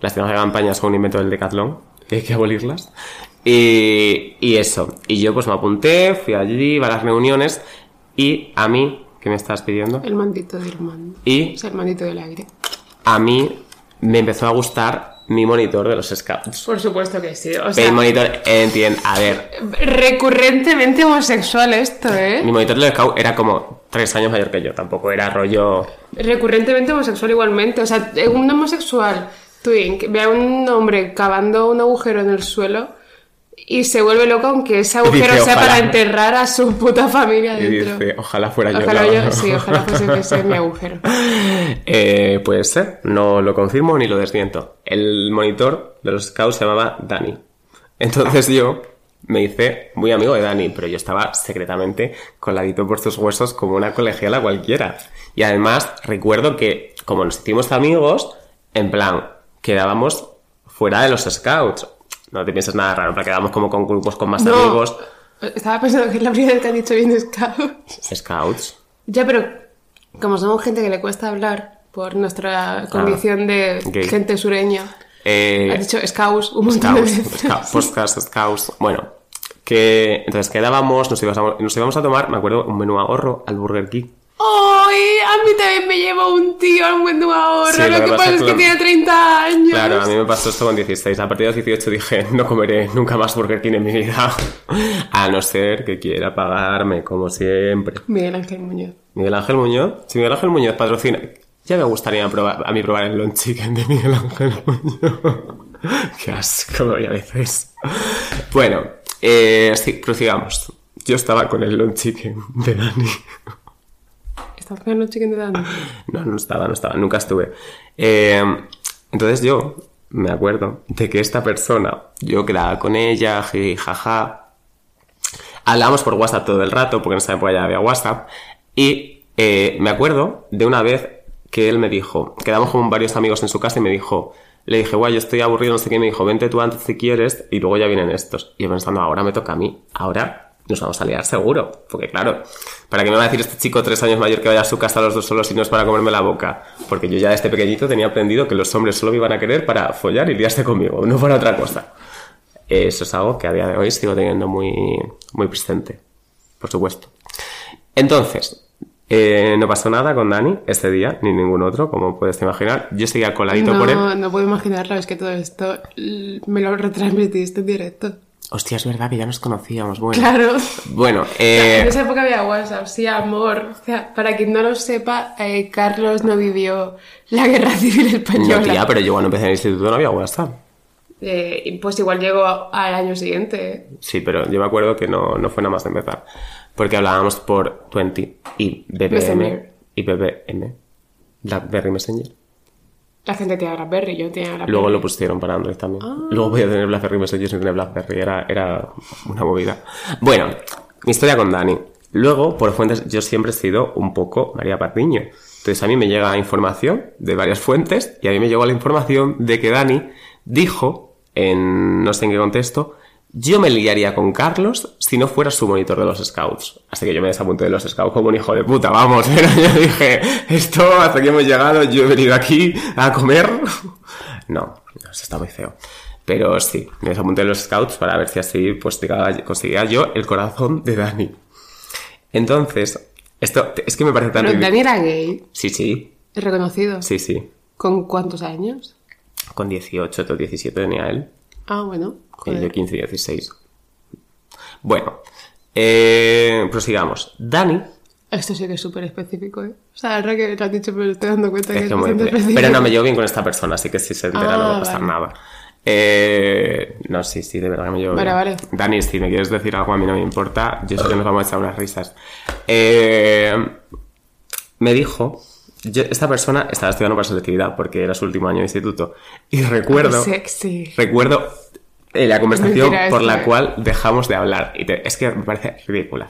Las tiendas de campaña son un invento del decatlón, que hay que abolirlas. Y, y eso. Y yo pues me apunté, fui allí, iba a las reuniones, y a mí, ¿qué me estás pidiendo? El mandito del mando. Y Es el mandito del aire. a mí me empezó a gustar mi monitor de los scouts. Por supuesto que sí. O Mi sea, monitor, entiendo, a ver, recurrentemente homosexual esto, mi ¿eh? monitor de los scouts era como tres años mayor que yo, tampoco era rollo... Recurrentemente homosexual igualmente. O sea, un homosexual twink ve a un hombre cavando un agujero en el suelo y se vuelve loco aunque ese agujero dice, sea "Ojalá". para enterrar a su puta familia Y dentro. dice, ojalá fuera yo. Ojalá ¿no? yo, sí, ojalá fuese ese mi agujero. Eh, puede ser, no lo confirmo ni lo desmiento. El monitor de los scouts se llamaba Dani. Entonces yo me hice muy amigo de Dani, pero yo estaba secretamente coladito por sus huesos como una colegiala cualquiera. Y además recuerdo que, como nos hicimos amigos, en plan, quedábamos fuera de los scouts. No te pienses nada raro, pero quedábamos como con grupos con más No, amigos. estaba pensando que es la primera vez que han dicho bien scouts. Scouts. Ya, pero como somos gente que le cuesta hablar por nuestra condición de gente sureña, Eh, has dicho scouts un montón de Scouts, veces. Scouts, podcast, Scouts. Bueno, que entonces quedábamos, nos íbamos, a, nos íbamos a tomar, me acuerdo, un menú ahorro al Burger King. ¡Ay! A mí también me lleva un tío a un menú ahorro. Sí, lo, que pasa es que tiene 30 años. Claro, a mí me pasó esto con 16. A partir de los 18 dije, no comeré nunca más Burger King en mi vida. A no ser que quiera pagarme, como siempre. Miguel Ángel Muñoz. Miguel Ángel Muñoz. Si Miguel Ángel Muñoz patrocina... Ya me gustaría probar, a mí probar el long chicken de Miguel Ángel Muñoz. Qué asco doy a veces. Bueno, eh, sí, prosigamos. Yo estaba con el long chicken de Dani. No, no estaba, no estaba, nunca estuve. Eh, entonces yo me acuerdo de que esta persona, yo quedaba con ella, jaja. Hablábamos por WhatsApp todo el rato, porque en esa época ya había WhatsApp. Y eh, me acuerdo de una vez que él me dijo, quedamos con varios amigos en su casa y me dijo, le dije, guay, yo estoy aburrido, no sé qué, me dijo, vente tú antes si quieres, y luego ya vienen estos. Y yo pensando, ahora me toca a mí, ahora nos vamos a liar seguro. Porque claro, ¿para qué me va a decir este chico tres años mayor que vaya a su casa los dos solos si no es para comerme la boca? Porque yo ya desde pequeñito tenía aprendido que los hombres solo me iban a querer para follar y liarse conmigo, no para otra cosa. Eso es algo que a día de hoy sigo teniendo muy, muy presente, por supuesto. Entonces, eh, no pasó nada con Dani ese día, ni ningún otro, como puedes imaginar. Yo seguía coladito por él. No, no puedo imaginarlo, es que todo esto l- me lo retransmitiste en directo. Hostia, es verdad que ya nos conocíamos. Bueno, Claro. bueno En eh, esa época había WhatsApp, sí, amor. O sea, para quien no lo sepa, eh, Carlos no vivió la guerra civil española. no, tía, pero yo cuando empecé en el instituto no había WhatsApp. Eh, pues igual llegó al año siguiente. Sí, pero yo me acuerdo que no, no fue nada más de empezar. Porque hablábamos por 20 y BBM Messenger. y BBM. Blackberry Messenger. La gente tenía BlackBerry, yo tenía BlackBerry. Luego lo pusieron para Android también. Ah. Luego voy a tener BlackBerry Messenger sin tener BlackBerry. Era, era una movida. Bueno, mi historia con Dani. Luego, por fuentes, yo siempre he sido un poco María Patiño. Entonces a mí me llega información de varias fuentes y a mí me llegó la información de que Dani dijo, en no sé en qué contexto, yo me liaría con Carlos si no fuera su monitor de los scouts. Así que yo me desapunté de los scouts como un hijo de puta, vamos. Pero yo dije, esto, hasta aquí hemos llegado, yo he venido aquí a comer. No, eso está muy feo. Pero sí, me desapunté de los scouts para ver si así pues conseguía yo el corazón de Dani. Entonces, esto es que me parece tan... Pero Dani era gay. Sí, sí. Reconocido. Sí, sí. ¿Con cuántos años? Con 18 o 17 tenía él. Ah, bueno. Y yo 15 y 16. Bueno, eh, prosigamos. Dani. Esto sí que es súper específico, ¿eh? O sea, ahora que lo has dicho, pero estoy dando cuenta que es, muy, específico. Pero no, me llevo bien con esta persona, así que si se entera no va a Ah, pasar vale. nada. Eh, no, sí, sí, de verdad que me llevo Vale, bien. vale. Dani, si me quieres decir algo a mí no me importa, yo sé que nos vamos a echar unas risas. Eh, me dijo, yo- esta persona estaba estudiando para selectividad porque era su último año de instituto. Y recuerdo, Sexy. recuerdo la conversación por la eh. cual dejamos de hablar. Y te- es que me parece ridícula.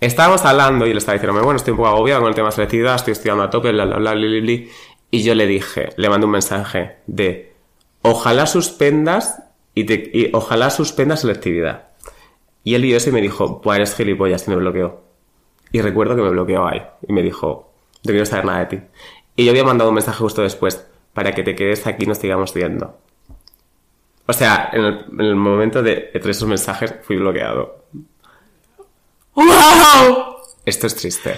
Estábamos hablando y le estaba diciendo, bueno, estoy un poco agobiado con el tema de selectividad, estoy estudiando a tope, bla, bla, bla, bli, bli. Y yo le dije, le mandé un mensaje de, ojalá suspendas y, te- y ojalá suspendas selectividad. Y él vio eso y me dijo, pues eres gilipollas y me bloqueó. Y recuerdo que me bloqueó ahí. Y me dijo, no quiero saber nada de ti. Y yo había mandado un mensaje justo después, para que te quedes aquí y nos sigamos viendo. O sea, en el, en el momento de entre esos mensajes fui bloqueado. ¡Wow! Esto es triste.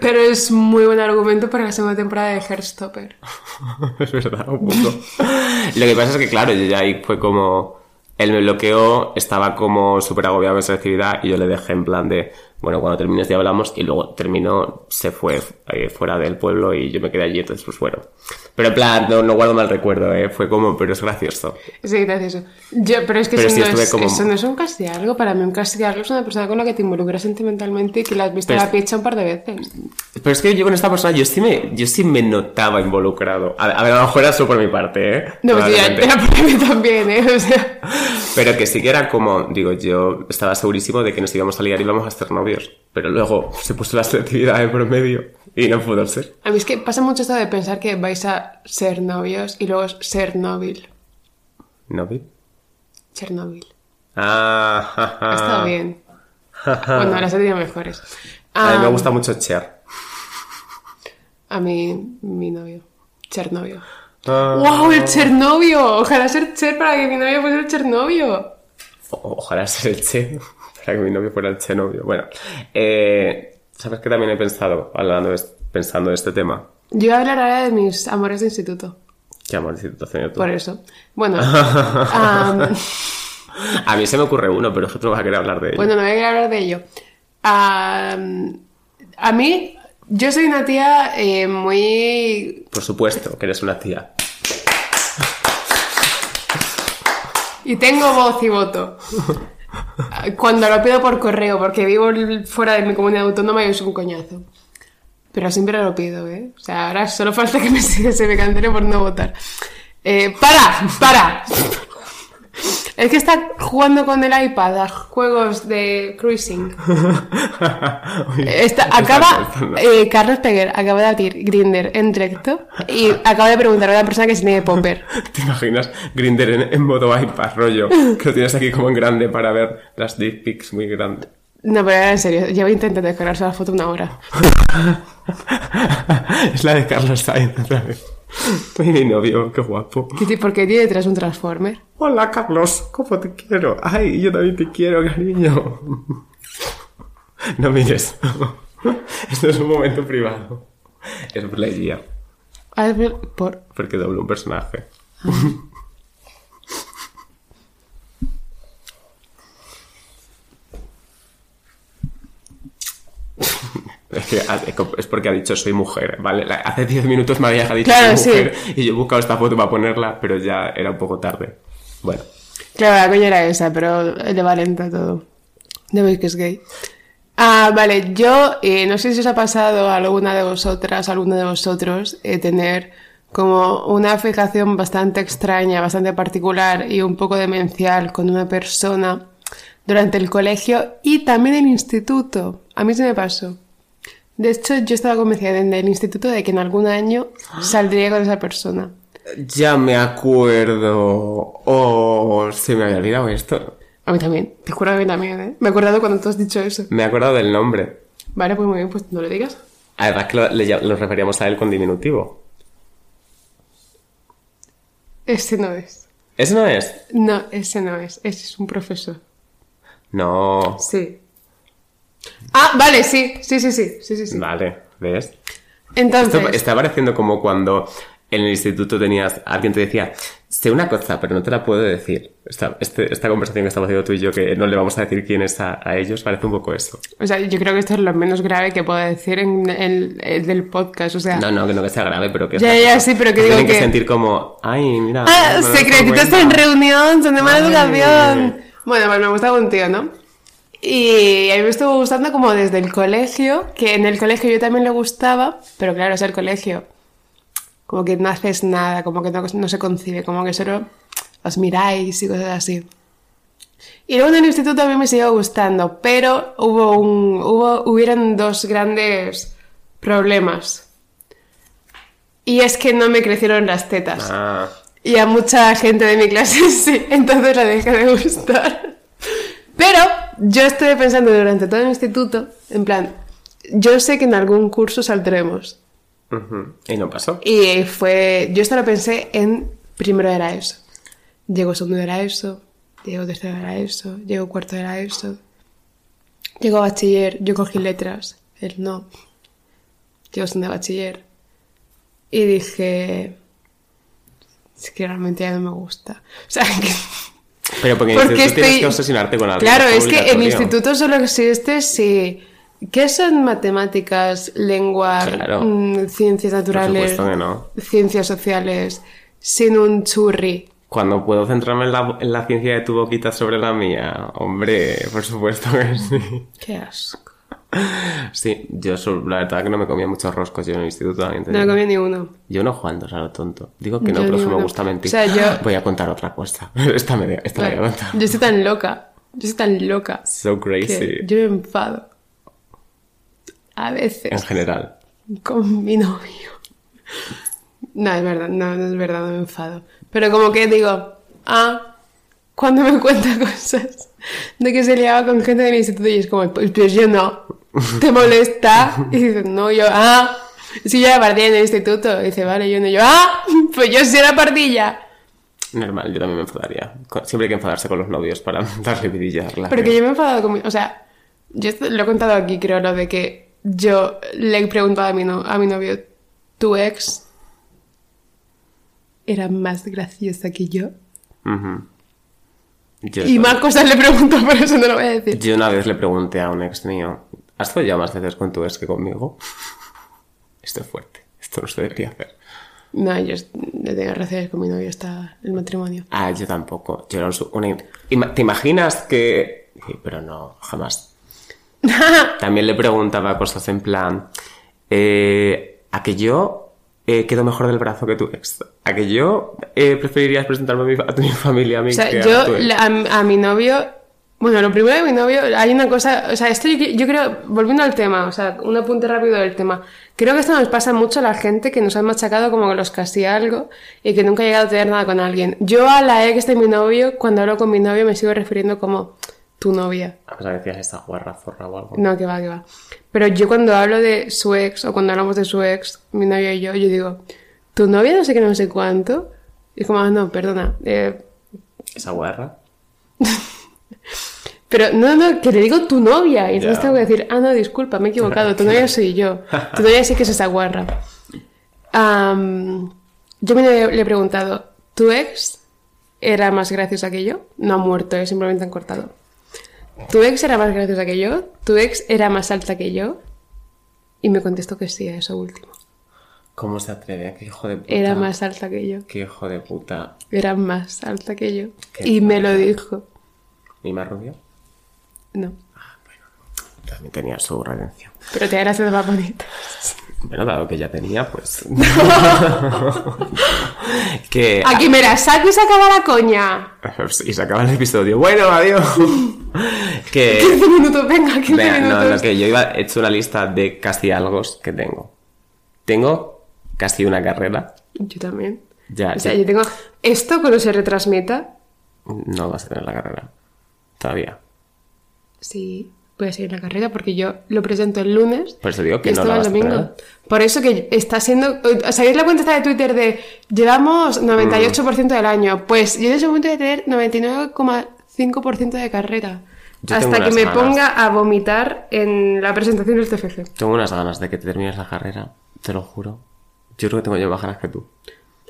Pero es muy buen argumento para la segunda temporada de Heartstopper. es verdad, un poco. Lo que pasa es que, claro, yo ya ahí fue como. Él me bloqueó, estaba como súper agobiado con esa actividad y yo le dejé en plan de, bueno, cuando termines ya hablamos y luego terminó, se fue eh, fuera del pueblo y yo me quedé allí, entonces pues bueno. Pero en plan, no, no guardo mal recuerdo, ¿eh? Fue como, pero es gracioso. Sí, gracioso. Yo, pero es que Pero eso, sí no es, como- eso no es un casi algo. Para mí un casi algo es una persona con la que te involucras sentimentalmente y que la has visto Pero a la pizza un par de veces. Pero es que yo con esta persona, yo sí me, yo sí me notaba involucrado. A, a ver, a lo mejor era solo por mi parte, ¿eh? No, pues ya, era por mí también, ¿eh? O sea... Pero que sí que era como, digo, yo estaba segurísimo de que nos íbamos a liar y íbamos a ser novios. Pero luego se puso la selectividad de promedio y no pudo ser. A mí es que pasa mucho esto de pensar que vais a ser novios y luego ser Chernobyl. ¿Novio? Chernobyl. Ah, ja, ja. Ha estado bien. Bueno, las he tenido mejores. A mí me Ah, gusta mucho Cher. A mí, mi novio. Chernovio. Ah. ¡Wow! ¡El Chernovio! Ojalá ser Cher para que mi novio fuese el Chernovio. O- ojalá ser el Che, que mi novio fuera el Che novio. Bueno, eh, ¿sabes qué también he pensado, hablando de, pensando de este tema? Yo voy a hablar ahora de mis amores de instituto. ¿Qué amor de situación tú? Por eso. Bueno. A mí se me ocurre uno, pero tú no vas a querer hablar de ello. bueno, no voy a querer hablar de ello. Am, a mí, yo soy una tía eh, muy Por supuesto, que eres una tía. Y tengo voz y voto. Cuando lo pido por correo, porque vivo fuera de mi comunidad autónoma y es un coñazo. Pero siempre lo pido, ¿eh? O sea, ahora solo falta que me, se me cancele por no votar. Eh, ¡Para! ¡Para! Es que está jugando con el iPad a juegos de cruising. Está- acaba, eh, Carlos Peguer acaba de abrir Grinder en directo y acaba de preguntar a una persona que si tiene popper. ¿Te imaginas Grinder en, en modo iPad, rollo? Que lo tienes aquí como en grande para ver las dick pics muy grandes. No, pero en serio, llevo intentando descargarse la foto una hora. es la de Carlos Sainz otra vez. Ay, mi novio, qué guapo. ¿Qué ti- ¿Por qué tiene detrás un Transformer? Hola, Carlos, ¿cómo te quiero? Ay, yo también te quiero, cariño. No mires. Esto es un momento privado. Es Blegia, A ver, por... porque doble un personaje. Es que ha- es porque ha dicho soy mujer, ¿vale? Hace 10 minutos me había dicho Claro, soy mujer sí. y yo he buscado esta foto para ponerla, pero ya era un poco tarde. Bueno, Claro, la coña era esa, pero le valenta todo. No veis que es gay. Ah, vale, yo eh, no sé si os ha pasado a alguna de vosotras, a alguno de vosotros, eh, tener como una fijación bastante extraña, bastante particular y un poco demencial con una persona durante el colegio y también el instituto. A mí se me pasó. De hecho, yo estaba convencida desde el instituto de que en algún año saldría con esa persona. Ya me acuerdo. Oh, se me había olvidado esto. A mí también, te juro a mí también, ¿eh? Me he acordado cuando tú has dicho eso. Me he acordado del nombre. Vale, pues muy bien, pues no lo digas. Además que lo, le lo referíamos a él con diminutivo. Ese no es. ¿Ese no es? No, ese no es. Ese es un profesor. No. Sí. Ah, vale, sí, sí, sí, sí, sí, sí. sí. Vale, ¿ves? Entonces, Esto está pareciendo como cuando en el instituto tenías, alguien te decía, sé una cosa, pero no te la puedo decir. Esta, este- esta conversación que estamos haciendo tú y yo, que no le vamos a decir quién es a, a ellos, parece un poco eso. o sea, yo creo que esto es lo menos grave que puedo decir en el, el del podcast, o sea... No, no, que no que sea grave, pero que... Ya, ya, cosa. sí, pero que Tienen digo que que- sentir como, ay, mira... ¡Ah! no secretitos en cuenta". reunión, son de mala educación. Bueno, pues me gustaba un tío, ¿no? Y a mí me estuvo gustando como desde el colegio, que en el colegio yo también le gustaba, pero claro, es el colegio. Como que no haces nada, como que no, no se concibe, como que solo os miráis y cosas así. Y luego en el instituto a mí me siguió gustando, pero hubo un, hubo, hubieron dos grandes problemas. Y es que no me crecieron las tetas. Ah, Y a mucha gente de mi clase sí, entonces la dejé de gustar. Pero yo estuve pensando durante todo el instituto, en plan, yo sé que en algún curso saldremos. Y no pasó. Y fue, yo esto lo pensé en primero era eso. Llego segundo era eso, llego tercero era eso, llego cuarto era eso. Llego bachiller, yo cogí letras, él no. Llego segundo de bachiller. Y dije, es que realmente ya no me gusta. O sea, que... Pero porque en el tienes que obsesionarte con algo. Claro, es que en obligatorio. instituto solo existe si... ¿Qué son matemáticas, lengua, Claro. mm, ciencias naturales, supuesto que no. ciencias sociales, sin un churri? Cuando puedo centrarme en la, en la ciencia de tu boquita sobre la mía, hombre, por supuesto que sí. Qué asco. Sí, yo la verdad que no me comía muchos roscos yo en el instituto también. No me digo. comí ni uno. Yo no jugando a lo tonto. Digo que no, Yo pero ni es que me gusta mentir. O sea, yo- Voy a contar otra cosa. Esta, me, esta la voy a contar. Yo estoy tan loca. Yo estoy tan loca. So crazy. Yo me enfado. A veces. En general. con mi novio. No, es verdad, no, no es verdad, no me enfado. Pero como que digo, ah, cuando me cuenta cosas de que se liaba con gente del instituto y es como, pues, pues yo no, ¿te molesta? Y dice, no, yo, ah, si yo era pardilla en el instituto. Y dice, vale, yo no, yo, ah, pues yo sí era pardilla. Normal, yo también me enfadaría. Siempre hay que enfadarse con los novios para darle vidilla a la relación. Porque yo me he enfadado con mi... O sea, yo lo he contado aquí, creo, lo de que yo le he preguntado a mi, no- a mi novio, ¿tu ex era más graciosa que yo? Yo, Y más cosas le pregunto, por eso no lo voy a decir. yo una vez le pregunté a un ex mío, ¿has follado más veces con tu ex que conmigo? Esto es fuerte. Esto no se debería hacer. No, yo le tengo relaciones con mi novio hasta el matrimonio. Ah, yo tampoco. Yo era una... ¿Te imaginas que...? Sí, pero no, jamás. También le preguntaba cosas en plan... Eh, ¿A que yo eh, quedo mejor del brazo que tu ex? ¿A que yo eh, preferirías presentarme a, mi, a tu familia a mí O sea, que a yo tu ex? a, a mi novio... Bueno, lo primero de mi novio, hay una cosa... O sea, esto yo, yo creo... Volviendo al tema, o sea, un apunte rápido del tema. Creo que esto nos pasa mucho a la gente que nos han machacado como que los casi algo y que nunca ha llegado a tener nada con alguien. Yo a la ex de mi novio, cuando hablo con mi novio, me sigo refiriendo como tu novia. A pesar que decías esta guarra zorra o algo. No, que va, que va. Pero yo cuando hablo de su ex o cuando hablamos de su ex, mi novio y yo, yo digo, tu novia no sé qué, no sé cuánto. Y es como, ah, no, perdona. eh, Esa guarra. pero no, no, que le digo tu novia. Y entonces tengo que decir, ah, no, disculpa, me he equivocado. Tu novia soy yo. Tu novia sí que es esa guarra. Yo me le he preguntado, ¿tu ex era más graciosa que yo? No ha muerto, eh, simplemente han cortado. ¿Tu ex era más graciosa que yo? ¿Tu ex era más alta que yo? Y me contestó que sí, a eso último. ¿Cómo se atreve? ¿Qué hijo de puta? Era más alta que yo. ¿Qué hijo de puta? Era más alta que yo. Y me lo dijo. ¿Y más rubio? No. También tenía su redención. Pero te gracias más bonita. Bueno, dado que ya tenía, pues. que. Aquí me la saco y se acaba la coña. Y se acaba el episodio. Bueno, adiós. que. 15 minutos, venga, 15 Vea, no, minutos. no, que yo iba, he hecho una lista de casi algo que tengo. Tengo casi una carrera. Yo también. Ya, O sea, ya. yo tengo esto cuando se retransmita. No vas a tener la carrera. Todavía. Sí, voy a seguir la carrera porque yo lo presento el lunes. Por eso digo que y no esto la va el a domingo. Por eso que está siendo. ¿Sabéis la cuenta esta de Twitter de llevamos 98% del año? Pues yo en ese momento voy a tener 99,5% de carrera. Yo hasta que me ganas. ponga a vomitar en la presentación del TFC. Tengo unas ganas de que te termines la carrera. Te lo juro. Yo creo que tengo yo más ganas que tú.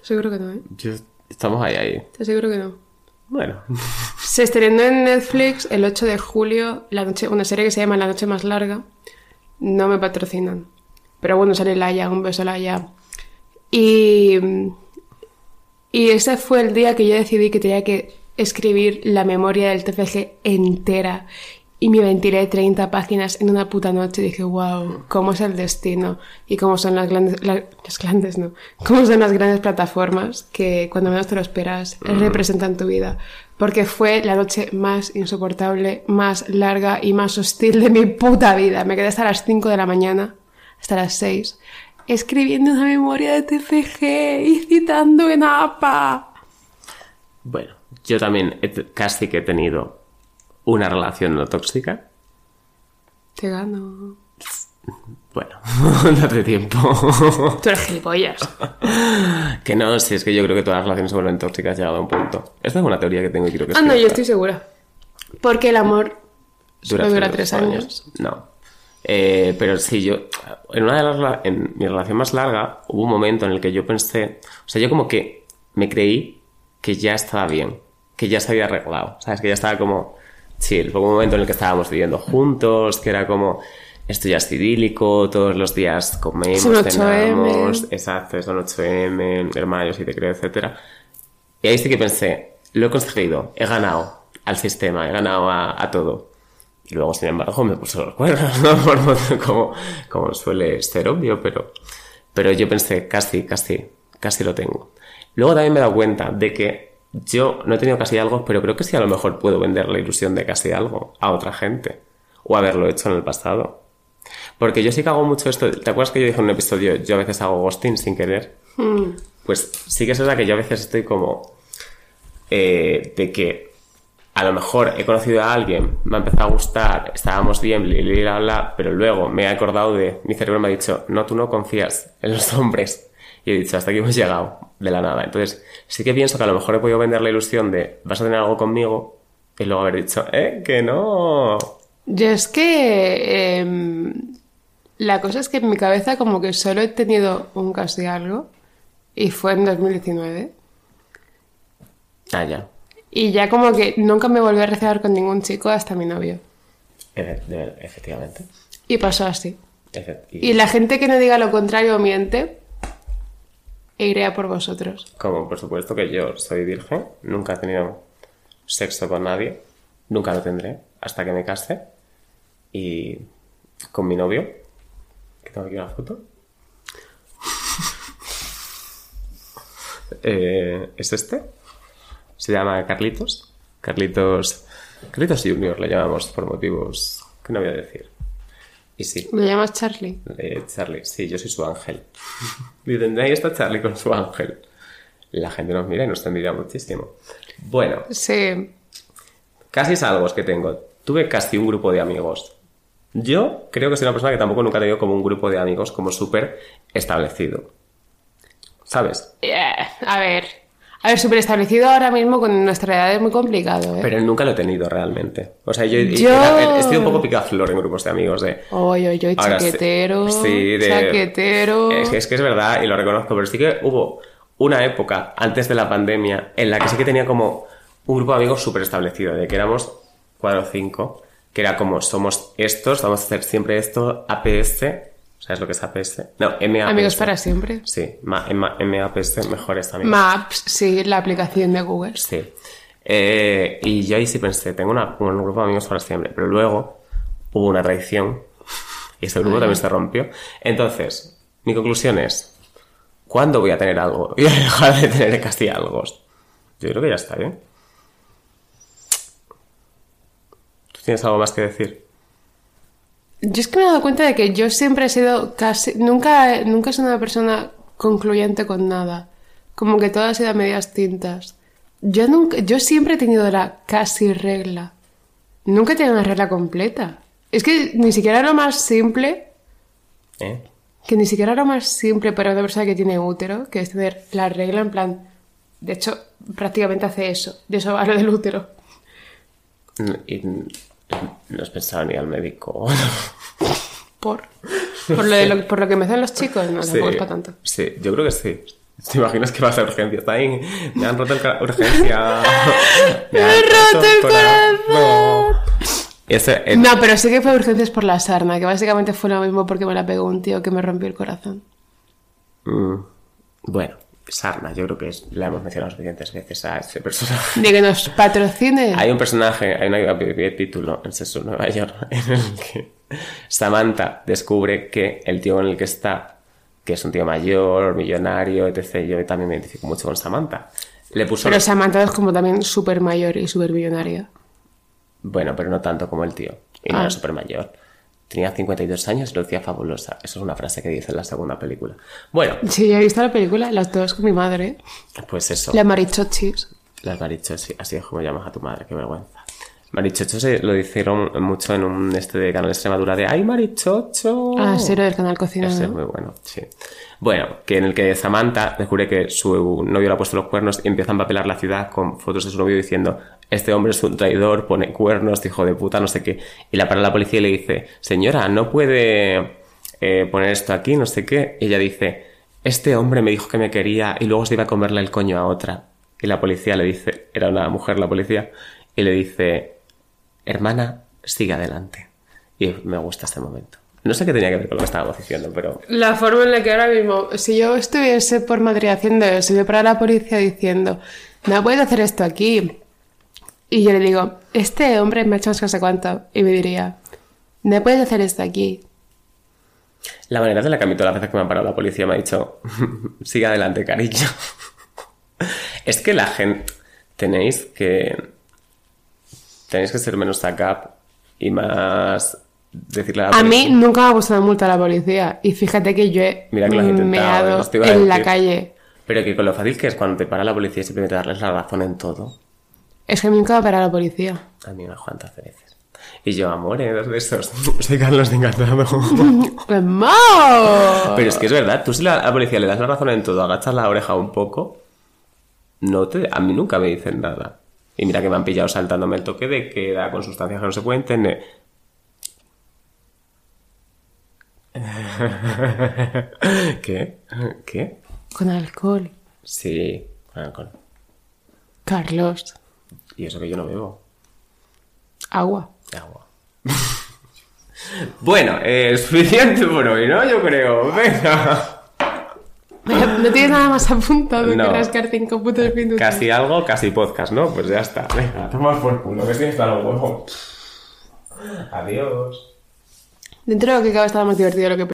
Seguro que no, ¿eh? Yo, estamos ahí, ahí. Te seguro que no. Bueno. Se estrenó en Netflix el 8 de julio la noche, una serie que se llama La Noche Más Larga. No me patrocinan. Pero bueno, sale Laia, un beso Laia. Y, y ese fue el día que yo decidí que tenía que escribir la memoria del TFG entera. Y me ventilé 30 páginas en una puta noche. Y dije, wow, cómo es el destino. Y cómo son las grandes, la- las grandes, no. Cómo son las grandes plataformas que cuando menos te lo esperas representan tu vida. Porque fue la noche más insoportable, más larga y más hostil de mi puta vida. Me quedé hasta las 5 de la mañana, hasta las 6, escribiendo una memoria de TFG y citando en APA. Bueno, yo también casi que he tenido una relación no tóxica. Te gano. Bueno, date tiempo. Tú eres gilipollas. que no, si es que yo creo que todas las relaciones se vuelven tóxicas llegado a un punto. Esta es una teoría que tengo y quiero que Ah, no, yo estoy segura. Porque el amor solo dura tres años. No. Eh, pero sí, yo. En una de las. En mi relación más larga, hubo un momento en el que yo pensé. O sea, yo como que me creí que ya estaba bien. Que ya se había arreglado. ¿Sabes? Que ya estaba como chill. Fue un momento en el que estábamos viviendo juntos, que era como. Esto ya es idílico, todos los días comemos, 8M. cenamos, exacto, son 8M, hermano, yo sí te creo, etcétera. Y ahí sí que pensé, lo he conseguido, he ganado al sistema, he ganado a, a todo. Y luego, sin embargo, me puso los cuernos, ¿no? Como, como suele ser obvio, pero, pero yo pensé, casi, casi, casi lo tengo. Luego también me he dado cuenta de que yo no he tenido casi algo, pero creo que sí a lo mejor puedo vender la ilusión de casi algo a otra gente. O haberlo hecho en el pasado. Porque yo sí que hago mucho esto. ¿Te acuerdas que yo dije en un episodio, yo a veces hago ghosting sin querer? Pues sí que es verdad que yo a veces estoy como eh, de que a lo mejor he conocido a alguien, me ha empezado a gustar, estábamos bien, bla, bla, pero luego me he acordado de, mi cerebro me ha dicho, no, tú no confías en los hombres. Y he dicho, hasta aquí hemos llegado, de la nada. Entonces, sí que pienso que a lo mejor he podido vender la ilusión de, vas a tener algo conmigo, y luego haber dicho, eh, que no. Yo es que em, la cosa es que en mi cabeza como que solo he tenido un casi algo y fue en 2019 Ah, ya. y ya como que nunca me volví a rezar con ningún chico hasta mi novio Efe- de- Efectivamente. y pasó así. Efe- y- Y la gente que no diga lo contrario miente e iré a por vosotros. Como por supuesto que yo soy virgen, nunca he tenido sexo con nadie, nunca lo tendré hasta que me case. Y con mi novio, que tengo aquí una foto. Eh, es este. Se llama Carlitos. Carlitos. Carlitos Junior le llamamos por motivos que no voy a decir. Y sí, ¿Me llamas Charlie? eh, Charlie, sí, yo soy su ángel. Dicen, ahí está Charlie con su ángel. La gente nos mira y nos envidia muchísimo. Bueno, Sí. casi salvos que tengo. Tuve casi un grupo de amigos. Yo creo que soy una persona que tampoco nunca he tenido como un grupo de amigos como súper establecido. ¿Sabes? Eh, a ver. A ver, súper establecido ahora mismo con nuestra edad es muy complicado, ¿eh? Pero nunca lo he tenido realmente. O sea, yo, Yo- era- he sido un poco picaflor en grupos de amigos de... Oye, oye, sí- chaquetero. sí, de- Chaquetero. Es que, es que es verdad y lo reconozco, pero sí que hubo una época antes de la pandemia en la que sí que tenía como un grupo de amigos súper establecido, de que éramos cuatro o cinco, que era como somos estos, vamos a hacer siempre esto, APS, ¿sabes lo que es APS? No, MAPS. Amigos para siempre. Sí, ma- ma- MAPS, mejores amigos. Maps, sí, la aplicación de Google. Sí. Eh, y yo ahí sí pensé, tengo una- un grupo de amigos para siempre, pero luego hubo una traición y ese grupo también se rompió. Entonces, Mi conclusión es, ¿cuándo voy a tener algo? Voy a dejar de tener casi algo. Yo creo que ya está bien. ¿Tú tienes algo más que decir? Yo es que me he dado cuenta de que yo siempre he sido casi. Nunca, nunca he sido una persona concluyente con nada. Como que todo ha sido a medias tintas. Yo, nunca, yo siempre he tenido la casi regla. Nunca he tenido una regla completa. Es que ni siquiera lo más simple. ¿Eh? Que ni siquiera lo más simple para una persona que tiene útero, que es tener la regla en plan. De hecho, prácticamente hace eso. De eso va lo del útero. Y no has pensado ni al médico. Por. Por lo, de lo- por lo que me hacen los chicos, no, Sí, tampoco para tanto. Sí, yo creo que sí. ¿Te imaginas que vas a urgencia? Está ahí, me han roto el ca- urgencia. Me han roto el corazón. Ese, eh, No, pero sí que fue urgencias por la sarna, que básicamente fue lo mismo porque me la pegó un tío que me rompió el corazón. mm, bueno, Sarna, yo creo que es- la hemos mencionado suficientes veces a ese personaje. De que nos patrocine. Hay un personaje, hay una capítulo en en Nueva York en el que Samantha descubre que el tío con el que está, que es un tío mayor, millonario, etc. Yo también me identifico mucho con Samantha. Le puso... Pero Samantha es como también súper mayor y súper millonaria. Bueno, pero no tanto como el tío. Y no Ah. era súper mayor. Tenía 52 años y lo decía fabulosa. Eso es una frase que dice en la segunda película. Bueno, Sí, he visto la película, las dos con mi madre. pues eso. La marichochis. Las marichochos, así es como llamas a tu madre, qué vergüenza. Marichochos se lo hicieron mucho en un este de Canal Extremadura de ¡Ay, marichocho! Ah, sí, lo del canal Cocina, Ese es muy bueno, sí. Bueno, que en el que Samantha descubre que su novio le ha puesto los cuernos y empieza a empapelar la ciudad con fotos de su novio diciendo este hombre es un traidor, pone cuernos, hijo de puta, no sé qué. Y la para la policía y le dice, señora, no puede eh, poner esto aquí, no sé qué. Y ella dice, este hombre me dijo que me quería y luego se iba a comerle el coño a otra. Y la policía le dice, era una mujer la policía, y le dice, hermana, sigue adelante. Y me gusta este momento. No sé qué tenía que ver con lo que estábamos diciendo, pero La forma en la que ahora mismo, si yo estuviese por Madrid haciendo eso, y me para la policía diciendo, no puedes hacer esto aquí. Y yo le digo, este hombre me ha hecho no sé cuánto. Y me diría, no puedes hacer esto aquí. La manera de la que a mí todas las veces que me ha parado la policía me ha dicho, sigue adelante, cariño. es que la gente, tenéis que, tenéis que ser menos up y más decirle a la A mí policía- nunca me ha una multa a la policía. Y fíjate que yo he Mira que lo has meado a en la calle. Pero que con lo fácil que es cuando te para la policía simplemente darles la razón en todo. Es que a mí nunca me ha parado la policía. A mí unas cuantas veces. Y yo, amor, ¿eh? dos besos. Soy Carlos de Encantado. Pero es que es verdad, tú si la- a la policía le das la razón en todo, agachas la oreja un poco, no te, a mí nunca me dicen nada. Y mira que me han pillado saltándome el toque de queda con sustancias que no se pueden tener. ¿Qué? ¿Qué? Con alcohol. Sí, con alcohol. Carlos. Y eso que yo no bebo. Agua. Agua. bueno, eh, suficiente por hoy, ¿no? Yo creo. Venga. No tienes nada más apuntado No. que rascar cinco putos minutos. Casi algo, casi podcast, ¿no? Pues ya está. Venga, toma por culo, que sí está los huevos. Adiós. Dentro de lo que cabe estaba más divertido de lo que